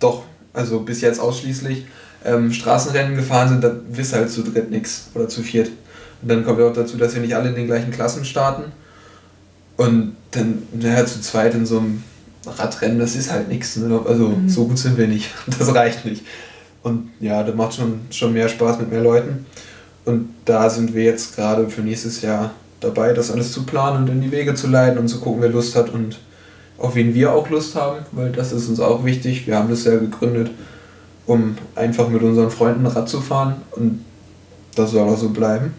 doch, also bis jetzt ausschließlich ähm, Straßenrennen gefahren sind, da wisst halt zu dritt nichts oder zu viert. Und dann kommt ja auch dazu, dass wir nicht alle in den gleichen Klassen starten. Und dann, naja, zu zweit in so einem Radrennen, das ist halt nichts. Ne? Also Mhm. so gut sind wir nicht. Das reicht nicht. Und ja, da macht schon, schon mehr Spaß mit mehr Leuten. Und da sind wir jetzt gerade für nächstes Jahr dabei, das alles zu planen und in die Wege zu leiten und zu gucken, wer Lust hat und auf wen wir auch Lust haben, weil das ist uns auch wichtig. Wir haben das ja gegründet, um einfach mit unseren Freunden Rad zu fahren und das soll auch so bleiben.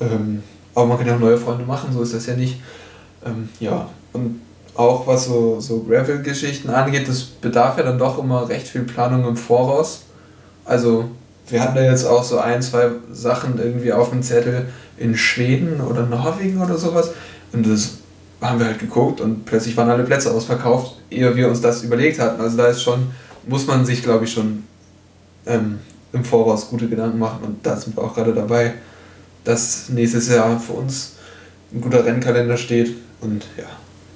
Ähm, aber man kann ja auch neue Freunde machen, so ist das ja nicht. Ähm, ja, und auch was so, so Gravel-Geschichten angeht, das bedarf ja dann doch immer recht viel Planung im Voraus. Also, wir hatten da jetzt auch so ein, zwei Sachen irgendwie auf dem Zettel in Schweden oder Norwegen oder sowas. Und das haben wir halt geguckt und plötzlich waren alle Plätze ausverkauft, ehe wir uns das überlegt hatten. Also da ist schon, muss man sich, glaube ich, schon ähm, im Voraus gute Gedanken machen und da sind wir auch gerade dabei, dass nächstes Jahr für uns ein guter Rennkalender steht und ja,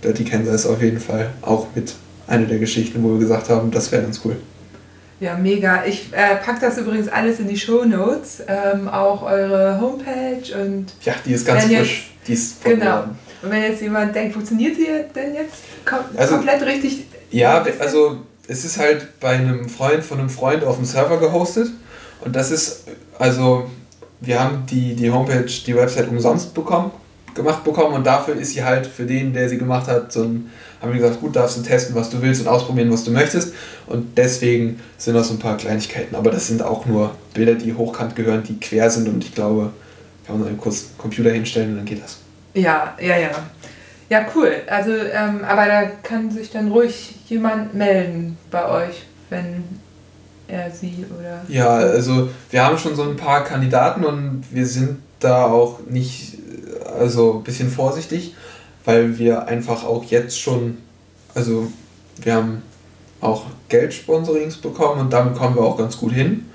Dirty Kansas ist auf jeden Fall auch mit einer der Geschichten, wo wir gesagt haben, das wäre ganz cool. Ja, mega. Ich äh, packe das übrigens alles in die Show Notes, ähm, auch eure Homepage und, Ja, die ist ganz Wenn jetzt- frisch. Die ist genau. Und wenn jetzt jemand denkt, funktioniert sie denn jetzt kom Also- komplett richtig? Ja, also es ist halt bei einem Freund von einem Freund auf dem Server gehostet und das ist, also wir haben die, die Homepage, die Website umsonst bekommen, gemacht bekommen und dafür ist sie halt für den, der sie gemacht hat, so ein, haben wir gesagt, gut, darfst du testen, was du willst und ausprobieren, was du möchtest. Und deswegen sind das so ein paar Kleinigkeiten. Aber das sind auch nur Bilder, die hochkant gehören, die quer sind und ich glaube, kann man einen kurz Computer hinstellen und dann geht das. Ja, ja, ja. Ja, cool. Also, ähm, aber da kann sich dann ruhig jemand melden bei euch, wenn er sie oder. Ja, also wir haben schon so ein paar Kandidaten und wir sind da auch nicht, also ein bisschen vorsichtig, weil wir einfach auch jetzt schon, also wir haben auch Geldsponsorings bekommen und damit kommen wir auch ganz gut hin.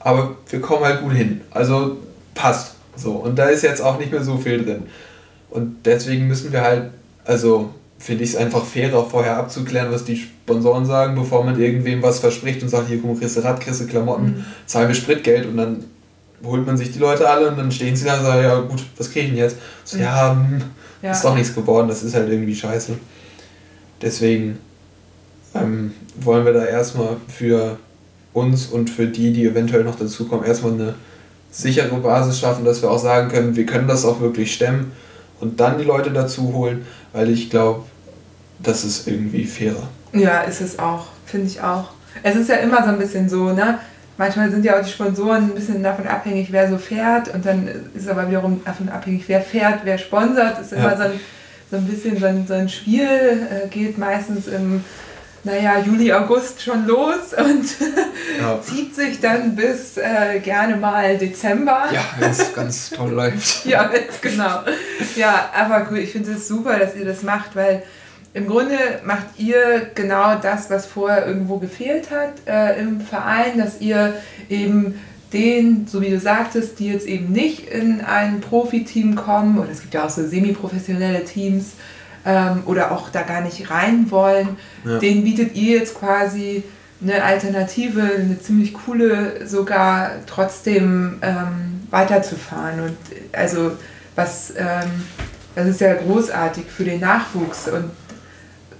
Aber wir kommen halt gut hin. Also passt. So. Und da ist jetzt auch nicht mehr so viel drin. Und deswegen müssen wir halt, also finde ich es einfach fairer, vorher abzuklären, was die Sponsoren sagen, bevor man irgendwem was verspricht und sagt, hier komm, kriegst du Rad, kriegst du Klamotten, mhm. zahl mir Spritgeld und dann holt man sich die Leute alle und dann stehen sie da und sagen, ja gut, was kriege ich denn jetzt? So, ja, hm, ja, ist doch nichts geworden, das ist halt irgendwie scheiße. Deswegen ähm, wollen wir da erstmal für uns und für die, die eventuell noch dazukommen, erstmal eine sichere Basis schaffen, dass wir auch sagen können, wir können das auch wirklich stemmen und dann die Leute dazu holen, weil ich glaube, das ist irgendwie fairer. Ja, ist es auch, finde ich auch. Es ist ja immer so ein bisschen so, ne? Manchmal sind ja auch die Sponsoren ein bisschen davon abhängig, wer so fährt und dann ist aber wiederum davon abhängig, wer fährt, wer sponsert. Das ist immer ja. so, ein, so ein bisschen so ein, so ein Spiel, äh, geht meistens im naja, Juli, August schon los und ja. zieht sich dann bis äh, gerne mal Dezember. Ja, wenn es ganz toll läuft. ja, genau. Ja, aber gut, ich finde es super, dass ihr das macht, weil im Grunde macht ihr genau das, was vorher irgendwo gefehlt hat äh, im Verein, dass ihr eben den, so wie du sagtest, die jetzt eben nicht in ein Profiteam kommen, oder es gibt ja auch so semi-professionelle Teams, ähm, oder auch da gar nicht rein wollen, ja. denen bietet ihr jetzt quasi eine Alternative, eine ziemlich coole sogar trotzdem ähm, weiterzufahren. Und also was, ähm, das ist ja großartig für den Nachwuchs. Und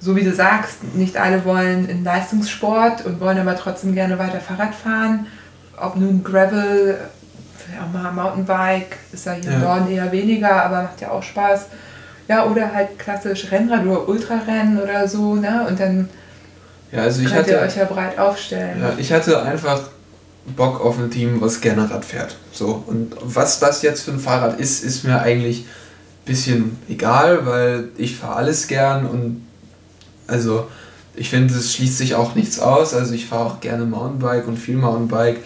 so wie du sagst, nicht alle wollen in Leistungssport und wollen aber trotzdem gerne weiter Fahrrad fahren. Ob nun Gravel, auch mal Mountainbike, ist ja hier ja. im Norden eher weniger, aber macht ja auch Spaß. Ja, oder halt klassisch Rennrad oder Ultrarennen oder so, ne? Und dann ja, also ich könnt hatte, ihr euch ja breit aufstellen. Ja, ich hatte einfach Bock auf ein Team, was gerne Rad fährt. So. Und was das jetzt für ein Fahrrad ist, ist mir eigentlich ein bisschen egal, weil ich fahre alles gern und also ich finde, es schließt sich auch nichts aus. Also ich fahre auch gerne Mountainbike und viel Mountainbike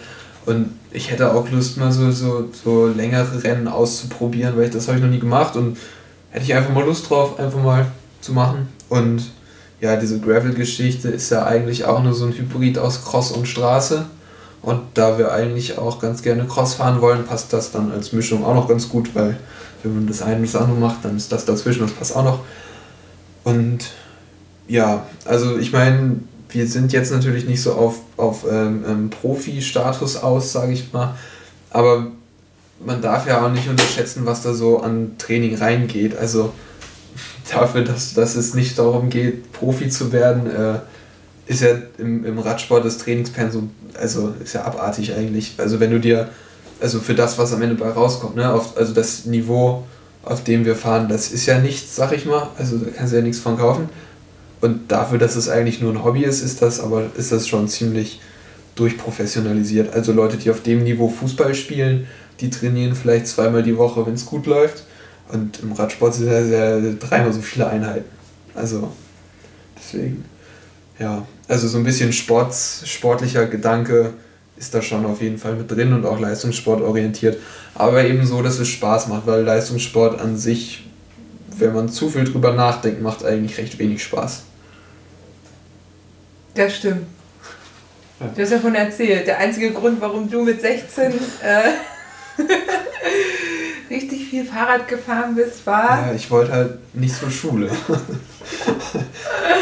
und ich hätte auch Lust, mal so, so, so längere Rennen auszuprobieren, weil ich das habe ich noch nie gemacht und hätte ich einfach mal Lust drauf, einfach mal zu machen. Und ja, diese Gravel-Geschichte ist ja eigentlich auch nur so ein Hybrid aus Cross und Straße. Und da wir eigentlich auch ganz gerne Cross fahren wollen, passt das dann als Mischung auch noch ganz gut, weil wenn man das eine und das andere macht, dann ist das dazwischen, das passt auch noch. Und ja, also ich meine, wir sind jetzt natürlich nicht so auf, auf ähm, ähm Profi-Status aus, sage ich mal, aber man darf ja auch nicht unterschätzen, was da so an Training reingeht. Also dafür, dass, dass es nicht darum geht, Profi zu werden, äh, ist ja im, im Radsport das Trainingspensum, also ist ja abartig eigentlich. Also wenn du dir, also für das, was am Ende bei rauskommt, ne, auf, also das Niveau, auf dem wir fahren, das ist ja nichts, sag ich mal. Also da kannst du ja nichts von kaufen. Und dafür, dass es eigentlich nur ein Hobby ist, ist das aber ist das schon ziemlich durchprofessionalisiert. Also Leute, die auf dem Niveau Fußball spielen, die trainieren vielleicht zweimal die Woche, wenn es gut läuft. Und im Radsport sind es ja dreimal so viele Einheiten. Also deswegen, ja, also so ein bisschen Sport, sportlicher Gedanke ist da schon auf jeden Fall mit drin und auch Leistungssport orientiert. Aber eben so, dass es Spaß macht, weil Leistungssport an sich, wenn man zu viel drüber nachdenkt, macht eigentlich recht wenig Spaß. Das stimmt. Du hast davon erzählt. Der einzige Grund, warum du mit 16 äh, richtig viel Fahrrad gefahren bist, war. Ja, ich wollte halt nicht zur Schule.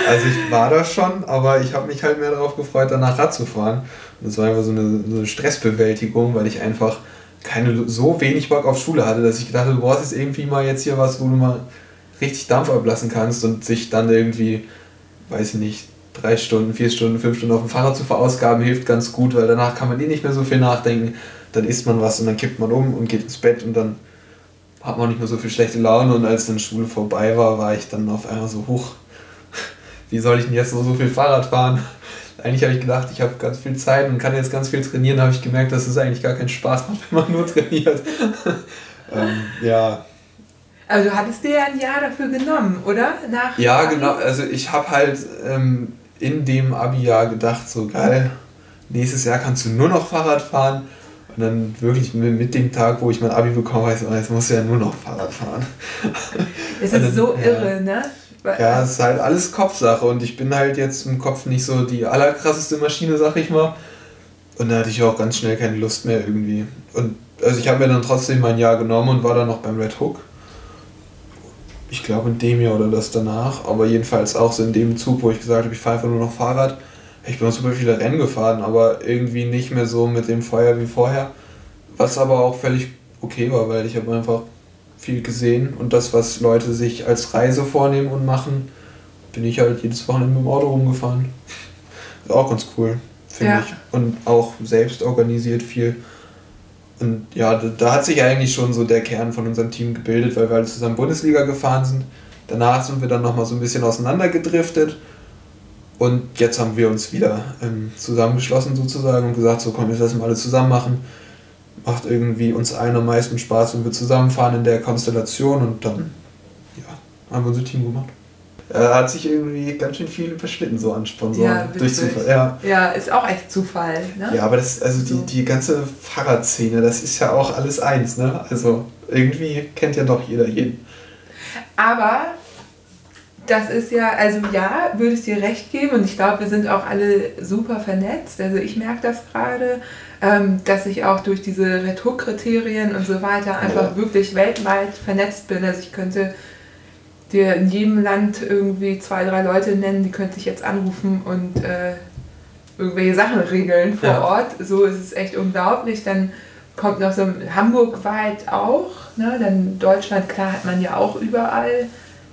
also ich war da schon, aber ich habe mich halt mehr darauf gefreut, danach Rad zu fahren. Und das war einfach so eine, so eine Stressbewältigung, weil ich einfach keine so wenig Bock auf Schule hatte, dass ich gedacht habe, du brauchst jetzt irgendwie mal jetzt hier was, wo du mal richtig Dampf ablassen kannst und sich dann irgendwie, weiß ich nicht, drei Stunden, vier Stunden, fünf Stunden auf dem Fahrrad zu verausgaben, hilft ganz gut, weil danach kann man eh nicht mehr so viel nachdenken dann isst man was und dann kippt man um und geht ins Bett und dann hat man auch nicht mehr so viel schlechte Laune und als dann Schule vorbei war, war ich dann auf einmal so hoch. Wie soll ich denn jetzt noch so viel Fahrrad fahren? Eigentlich habe ich gedacht, ich habe ganz viel Zeit und kann jetzt ganz viel trainieren, habe ich gemerkt, dass es eigentlich gar keinen Spaß macht, wenn man nur trainiert. ähm, ja. Aber du hattest dir ja ein Jahr dafür genommen, oder? Nach ja, genau. Also ich habe halt ähm, in dem Abi-Jahr gedacht, so geil, nächstes Jahr kannst du nur noch Fahrrad fahren. Und dann wirklich mit dem Tag, wo ich mein Abi bekommen habe, jetzt musst du ja nur noch Fahrrad fahren. Es ist dann, so irre, ja. ne? Ja, es ist halt alles Kopfsache und ich bin halt jetzt im Kopf nicht so die allerkrasseste Maschine, sag ich mal. Und da hatte ich auch ganz schnell keine Lust mehr irgendwie. Und also ich habe mir dann trotzdem mein Jahr genommen und war dann noch beim Red Hook. Ich glaube in dem Jahr oder das danach, aber jedenfalls auch so in dem Zug, wo ich gesagt habe, ich fahre einfach nur noch Fahrrad. Ich bin auch super viele Rennen gefahren, aber irgendwie nicht mehr so mit dem Feuer wie vorher. Was aber auch völlig okay war, weil ich habe einfach viel gesehen und das, was Leute sich als Reise vornehmen und machen, bin ich halt jedes Wochenende mit dem Auto rumgefahren. Ist auch ganz cool, finde ja. ich. Und auch selbst organisiert viel. Und ja, da, da, hat sich eigentlich schon so der Kern von unserem Team gebildet, weil wir alle zusammen Bundesliga gefahren sind. Danach sind wir dann nochmal so ein bisschen auseinandergedriftet. Und jetzt haben wir uns wieder ähm, zusammengeschlossen sozusagen und gesagt, so komm, jetzt lassen wir alle zusammen machen macht irgendwie uns allen am meisten Spaß, wenn wir zusammenfahren in der Konstellation und dann ja, haben wir unser Team gemacht. Er hat sich irgendwie ganz schön viel überschnitten, so an Sponsoren. Ja, durch Zufall. Ja. ja, ist auch echt Zufall. Ne? Ja, aber das, also die, die ganze Fahrradszene, das ist ja auch alles eins, ne? Also irgendwie kennt ja doch jeder jeden. Aber das ist ja, also ja, würde ich dir recht geben und ich glaube, wir sind auch alle super vernetzt. Also ich merke das gerade ähm, dass ich auch durch diese Retourkriterien und so weiter einfach wirklich weltweit vernetzt bin. Also ich könnte dir in jedem Land irgendwie zwei, drei Leute nennen, die könnte ich jetzt anrufen und äh, irgendwelche Sachen regeln vor ja. Ort. So ist es echt unglaublich. Dann kommt noch so Hamburg weit auch, ne? dann Deutschland, klar hat man ja auch überall,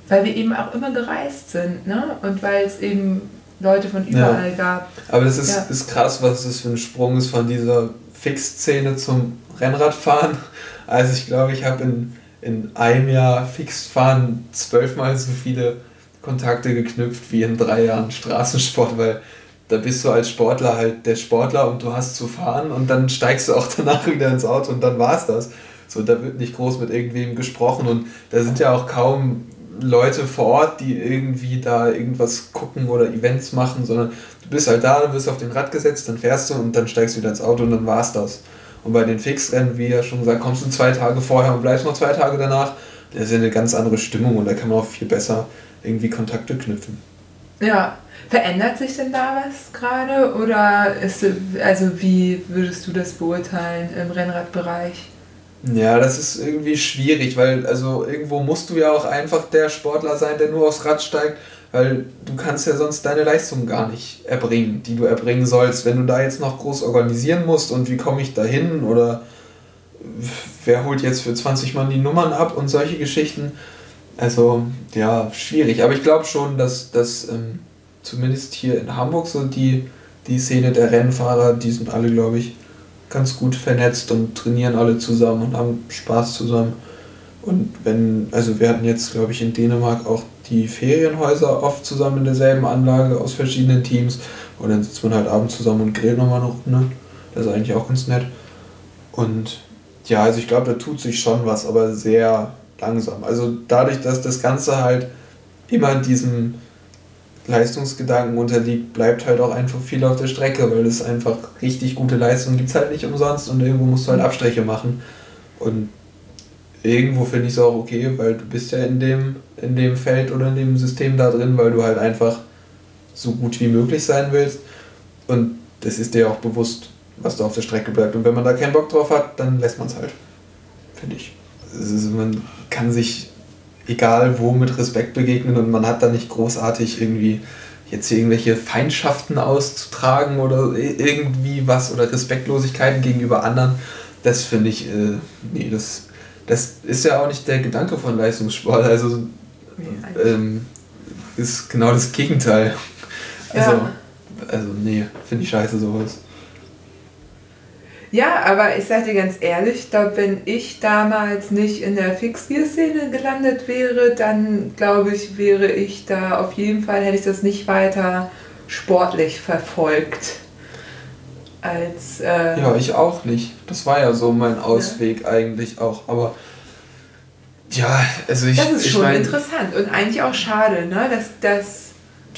weil wir eben auch immer gereist sind ne? und weil es eben Leute von überall ja. gab. Aber das ist, ja. ist krass, was das für ein Sprung ist von dieser Fixszene zum Rennradfahren. Also ich glaube, ich habe in, in einem Jahr Fixfahren zwölfmal so viele Kontakte geknüpft wie in drei Jahren Straßensport, weil da bist du als Sportler halt der Sportler und du hast zu fahren und dann steigst du auch danach wieder ins Auto und dann war es das. So, da wird nicht groß mit irgendwem gesprochen und da sind ja auch kaum Leute vor Ort, die irgendwie da irgendwas gucken oder Events machen, sondern du bist halt da, du wirst auf den Rad gesetzt, dann fährst du und dann steigst du wieder ins Auto und dann war's das. Und bei den Fixrennen, wie ja schon gesagt, kommst du zwei Tage vorher und bleibst noch zwei Tage danach, das ist ja eine ganz andere Stimmung und da kann man auch viel besser irgendwie Kontakte knüpfen. Ja, verändert sich denn da was gerade oder ist also wie würdest du das beurteilen im Rennradbereich? Ja, das ist irgendwie schwierig, weil also irgendwo musst du ja auch einfach der Sportler sein, der nur aufs Rad steigt, weil du kannst ja sonst deine Leistung gar nicht erbringen, die du erbringen sollst. Wenn du da jetzt noch groß organisieren musst und wie komme ich da hin oder wer holt jetzt für 20 Mann die Nummern ab und solche Geschichten. Also ja, schwierig. Aber ich glaube schon, dass, dass ähm, zumindest hier in Hamburg so die, die Szene der Rennfahrer, die sind alle, glaube ich, ganz gut vernetzt und trainieren alle zusammen und haben Spaß zusammen. Und wenn, also wir hatten jetzt, glaube ich, in Dänemark auch die Ferienhäuser oft zusammen in derselben Anlage aus verschiedenen Teams. Und dann sitzt man halt abends zusammen und grillt nochmal eine Runde. Das ist eigentlich auch ganz nett. Und ja, also ich glaube, da tut sich schon was, aber sehr langsam. Also dadurch, dass das Ganze halt immer diesem Leistungsgedanken unterliegt, bleibt halt auch einfach viel auf der Strecke, weil es einfach richtig gute Leistung gibt es halt nicht umsonst und irgendwo musst du halt Abstriche machen. Und irgendwo finde ich es auch okay, weil du bist ja in dem, in dem Feld oder in dem System da drin, weil du halt einfach so gut wie möglich sein willst. Und das ist dir auch bewusst, was da auf der Strecke bleibt. Und wenn man da keinen Bock drauf hat, dann lässt man es halt. Finde ich. Ist, man kann sich egal wo mit Respekt begegnen und man hat da nicht großartig irgendwie jetzt irgendwelche Feindschaften auszutragen oder irgendwie was oder Respektlosigkeiten gegenüber anderen. Das finde ich, äh, nee, das, das ist ja auch nicht der Gedanke von Leistungssport. Also ähm, ist genau das Gegenteil. Also, ja. also nee, finde ich scheiße sowas. Ja, aber ich sage dir ganz ehrlich, ich glaube, wenn ich damals nicht in der Fixgear-Szene gelandet wäre, dann glaube ich, wäre ich da auf jeden Fall, hätte ich das nicht weiter sportlich verfolgt. Als, äh, ja, ich auch nicht. Das war ja so mein Ausweg ja. eigentlich auch. Aber ja, also ich. Das ist schon mein, interessant und eigentlich auch schade, ne? Dass das.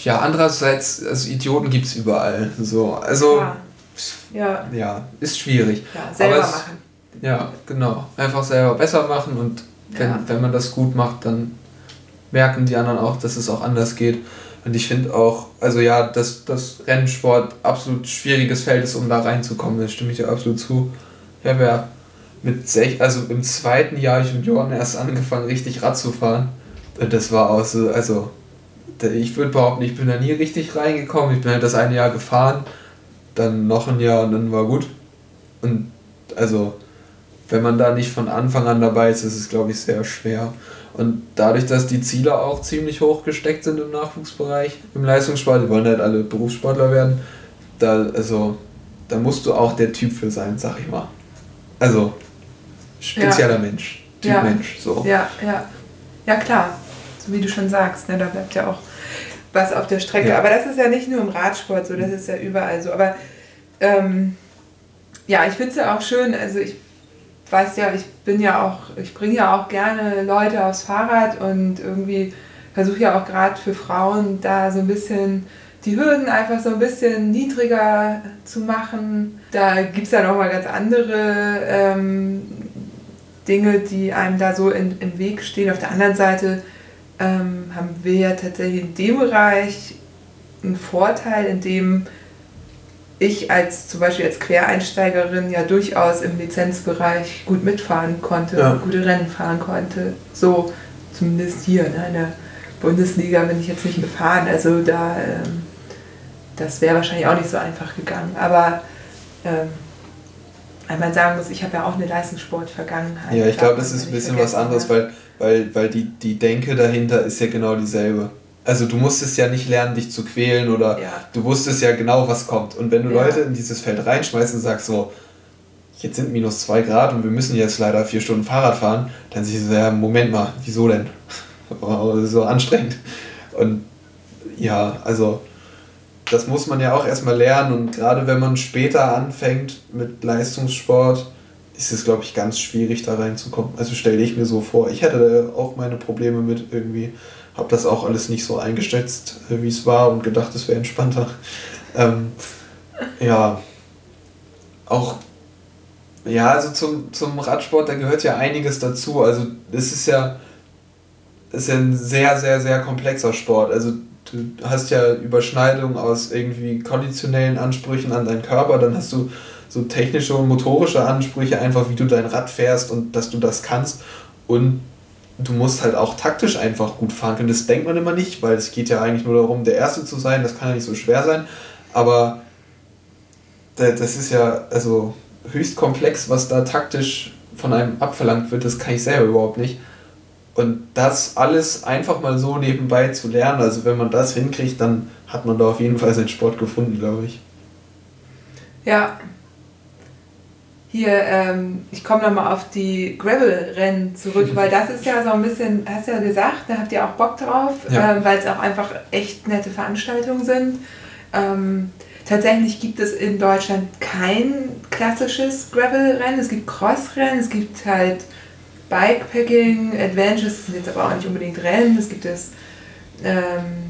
Ja, andererseits, also Idioten gibt es überall. So, also. Ja ja. Ja, ist schwierig. Ja, selber es, machen. Ja, genau. Einfach selber besser machen und wenn, ja. wenn man das gut macht, dann merken die anderen auch, dass es auch anders geht. Und ich finde auch, also ja, dass das Rennsport absolut schwieriges Feld ist, um da reinzukommen, da stimme ich dir absolut zu. Ich habe ja mit sech, also im zweiten Jahr Junioren erst angefangen, richtig Rad zu fahren. Und das war auch so, also ich würde behaupten, ich bin da nie richtig reingekommen. Ich bin halt das eine Jahr gefahren dann noch ein Jahr und dann war gut. Und also, wenn man da nicht von Anfang an dabei ist, ist es, glaube ich, sehr schwer. Und dadurch, dass die Ziele auch ziemlich hoch gesteckt sind im Nachwuchsbereich, im Leistungssport, die wollen halt alle Berufssportler werden, da, also, da musst du auch der Typ für sein, sag ich mal. Also, spezieller ja. Mensch, Typ ja. Mensch, so. Ja, ja. Ja, klar. So wie du schon sagst, ne, da bleibt ja auch was auf der Strecke. Ja. Aber das ist ja nicht nur im Radsport so, das ist ja überall so. Aber ähm, ja, ich finde es ja auch schön, also ich weiß ja, ich bin ja auch, ich bringe ja auch gerne Leute aufs Fahrrad und irgendwie versuche ja auch gerade für Frauen da so ein bisschen die Hürden einfach so ein bisschen niedriger zu machen. Da gibt es ja nochmal ganz andere ähm, Dinge, die einem da so in, im Weg stehen. Auf der anderen Seite ähm, haben wir ja tatsächlich in dem Bereich einen Vorteil, in dem ich als zum Beispiel als Quereinsteigerin ja durchaus im Lizenzbereich gut mitfahren konnte, ja. gute Rennen fahren konnte. So zumindest hier ne, in der Bundesliga bin ich jetzt nicht gefahren. Also da, ähm, das wäre wahrscheinlich auch nicht so einfach gegangen. Aber ähm, weil man sagen muss, ich habe ja auch eine Leistungssport-Vergangenheit. Ja, ich glaube, das ist ein bisschen was anderes, weil weil, weil die, die Denke dahinter ist ja genau dieselbe. Also du musstest ja nicht lernen, dich zu quälen oder ja. du wusstest ja genau, was kommt. Und wenn du ja. Leute in dieses Feld reinschmeißt und sagst so, jetzt sind minus zwei Grad und wir müssen jetzt leider vier Stunden Fahrrad fahren, dann siehst du, ja, Moment mal, wieso denn? so anstrengend. Und ja, also das muss man ja auch erstmal lernen und gerade wenn man später anfängt mit Leistungssport, ist es, glaube ich, ganz schwierig, da reinzukommen. Also stelle ich mir so vor. Ich hatte auch meine Probleme mit irgendwie, habe das auch alles nicht so eingeschätzt, äh, wie es war und gedacht, es wäre entspannter. Ähm, ja, auch, ja, also zum, zum Radsport, da gehört ja einiges dazu. Also es ist ja, ist ja ein sehr, sehr, sehr komplexer Sport. Also du hast ja Überschneidungen aus irgendwie konditionellen Ansprüchen an deinen Körper, dann hast du so technische und motorische Ansprüche, einfach wie du dein Rad fährst und dass du das kannst. Und du musst halt auch taktisch einfach gut fahren können. Das denkt man immer nicht, weil es geht ja eigentlich nur darum, der Erste zu sein. Das kann ja nicht so schwer sein. Aber das ist ja also höchst komplex, was da taktisch von einem abverlangt wird. Das kann ich selber überhaupt nicht. Und das alles einfach mal so nebenbei zu lernen, also wenn man das hinkriegt, dann hat man da auf jeden Fall seinen Sport gefunden, glaube ich. Ja, hier, ähm, ich komme nochmal auf die Gravel-Rennen zurück, weil das ist ja so ein bisschen, hast du ja gesagt, da habt ihr auch Bock drauf, ja. äh, weil es auch einfach echt nette Veranstaltungen sind. Ähm, tatsächlich gibt es in Deutschland kein klassisches Gravel-Rennen, es gibt Cross-Rennen, es gibt halt Bikepacking, Adventures, sind jetzt aber auch nicht unbedingt Rennen, es gibt es ähm,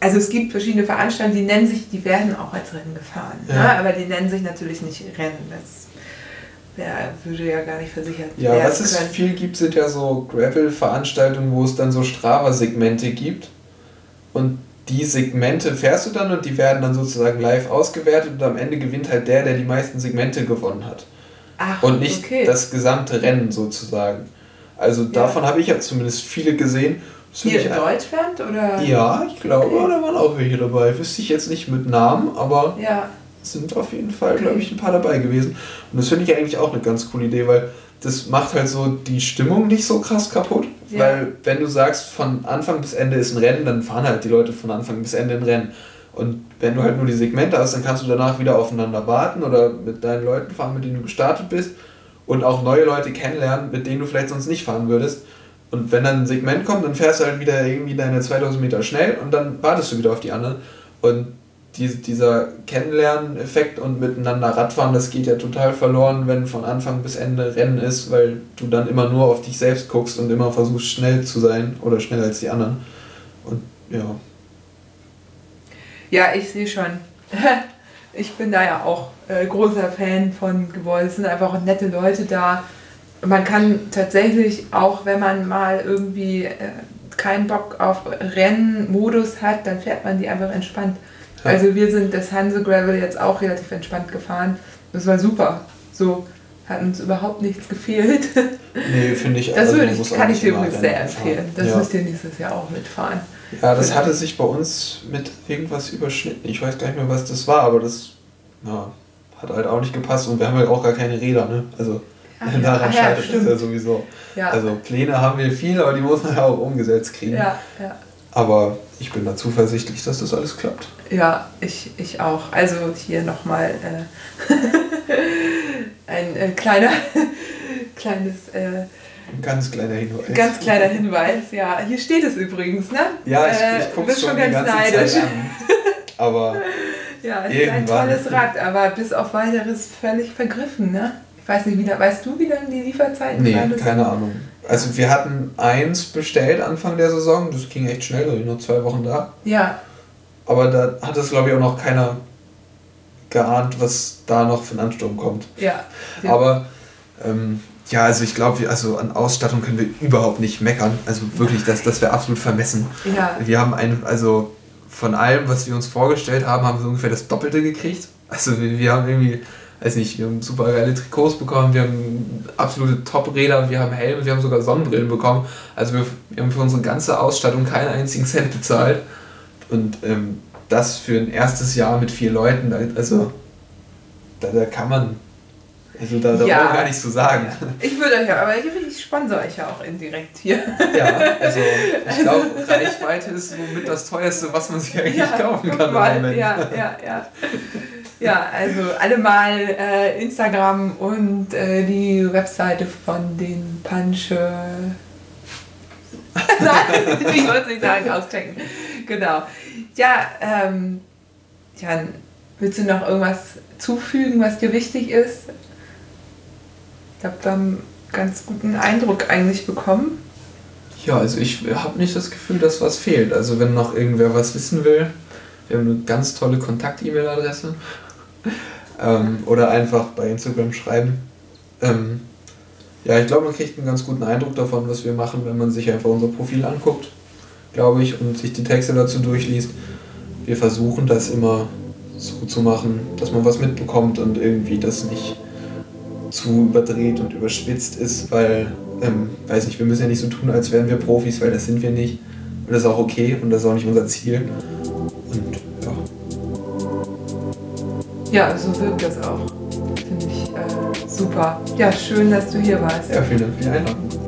also es gibt verschiedene Veranstaltungen, die nennen sich, die werden auch als Rennen gefahren, ja. ne? aber die nennen sich natürlich nicht Rennen. Das wär, würde ja gar nicht versichert ja, werden. Ja, was es können. viel gibt, sind ja so Gravel-Veranstaltungen, wo es dann so Strava-Segmente gibt. Und die Segmente fährst du dann und die werden dann sozusagen live ausgewertet und am Ende gewinnt halt der, der die meisten Segmente gewonnen hat. Ach, und nicht okay. das gesamte Rennen sozusagen. Also ja. davon habe ich ja zumindest viele gesehen hier in Deutschland oder? Ja, ich glaube, okay. da waren auch welche dabei. Wüsste ich jetzt nicht mit Namen, aber ja. sind auf jeden Fall, glaube ich, ein paar dabei gewesen. Und das finde ich eigentlich auch eine ganz coole Idee, weil das macht halt so die Stimmung nicht so krass kaputt. Ja. Weil wenn du sagst, von Anfang bis Ende ist ein Rennen, dann fahren halt die Leute von Anfang bis Ende ein Rennen. Und wenn du halt nur die Segmente hast, dann kannst du danach wieder aufeinander warten oder mit deinen Leuten fahren, mit denen du gestartet bist und auch neue Leute kennenlernen, mit denen du vielleicht sonst nicht fahren würdest. Und wenn dann ein Segment kommt, dann fährst du halt wieder irgendwie deine 2000 Meter schnell und dann wartest du wieder auf die anderen. Und die, dieser Kennenlerneffekt und miteinander Radfahren, das geht ja total verloren, wenn von Anfang bis Ende Rennen ist, weil du dann immer nur auf dich selbst guckst und immer versuchst schnell zu sein oder schneller als die anderen. Und ja. Ja, ich sehe schon. Ich bin da ja auch äh, großer Fan von geworden. Es sind einfach auch nette Leute da. Man kann tatsächlich, auch wenn man mal irgendwie äh, keinen Bock auf Rennmodus hat, dann fährt man die einfach entspannt. Ja. Also wir sind das Hanse Gravel jetzt auch relativ entspannt gefahren. Das war super. So hat uns überhaupt nichts gefehlt. Nee, finde ich Das also, würde ich, kann ich dir übrigens sehr empfehlen. Das ja. müsst ihr nächstes Jahr auch mitfahren. Ja, das hatte sich bei uns mit irgendwas überschnitten. Ich weiß gar nicht mehr, was das war, aber das ja, hat halt auch nicht gepasst und wir haben halt auch gar keine Räder. Ne? Also Ach, daran ja, scheitert es ja sowieso. Ja. Also Pläne haben wir viel, aber die muss man ja auch umgesetzt kriegen. Ja, ja. Aber ich bin da zuversichtlich, dass das alles klappt. Ja, ich, ich auch. Also hier nochmal äh, ein äh, kleiner, kleines... Äh, ein ganz kleiner Hinweis. Ganz kleiner Hinweis, ja. Hier steht es übrigens, ne? Ja, ich, ich äh, gucke schon, schon ganz neidisch. Aber ja, es ist ein tolles Rad, aber bis auf weiteres völlig vergriffen, ne? Weiß nicht, wie weißt du, wie lange die Lieferzeiten Nee, keine Ahnung. Also wir hatten eins bestellt Anfang der Saison, das ging echt schnell, da nur zwei Wochen da. Ja. Aber da hat es, glaube ich, auch noch keiner geahnt, was da noch für ein Ansturm kommt. Ja. ja. Aber ähm, ja, also ich glaube, also an Ausstattung können wir überhaupt nicht meckern. Also wirklich, das, das wäre absolut vermessen. Ja. Wir haben ein, also von allem, was wir uns vorgestellt haben, haben wir ungefähr das Doppelte gekriegt. Also wir, wir haben irgendwie, weiß nicht, wir haben super geile Trikots bekommen, wir haben absolute Top-Räder, wir haben Helme, wir haben sogar Sonnenbrillen bekommen. Also wir, wir haben für unsere ganze Ausstattung keinen einzigen Cent bezahlt. Und ähm, das für ein erstes Jahr mit vier Leuten, also da, da kann man also da, da ja. gar nichts zu sagen. Ich würde euch ja, aber ich sponsor euch ja auch indirekt hier. Ja, also ich glaube, Reichweite ist somit das teuerste, was man sich eigentlich ja, kaufen kann mal. Ja, ja, ja. Ja, also alle mal äh, Instagram und äh, die Webseite von den Punch. Nein, ich wollte es nicht sagen, auschecken. Genau. Ja, ähm, Jan, willst du noch irgendwas zufügen, was dir wichtig ist? Ich habe da einen ganz guten Eindruck eigentlich bekommen. Ja, also ich habe nicht das Gefühl, dass was fehlt. Also wenn noch irgendwer was wissen will, wir haben eine ganz tolle Kontakt-E-Mail-Adresse. Ähm, oder einfach bei Instagram schreiben. Ähm, ja, ich glaube, man kriegt einen ganz guten Eindruck davon, was wir machen, wenn man sich einfach unser Profil anguckt, glaube ich, und sich die Texte dazu durchliest. Wir versuchen das immer so zu machen, dass man was mitbekommt und irgendwie das nicht zu überdreht und überspitzt ist, weil, ähm, weiß nicht, wir müssen ja nicht so tun, als wären wir Profis, weil das sind wir nicht. Und das ist auch okay und das ist auch nicht unser Ziel. Ja. So wirkt das auch. Finde ich äh, super. Ja, schön, dass du hier warst. Ja, vielen Dank für die Einladung.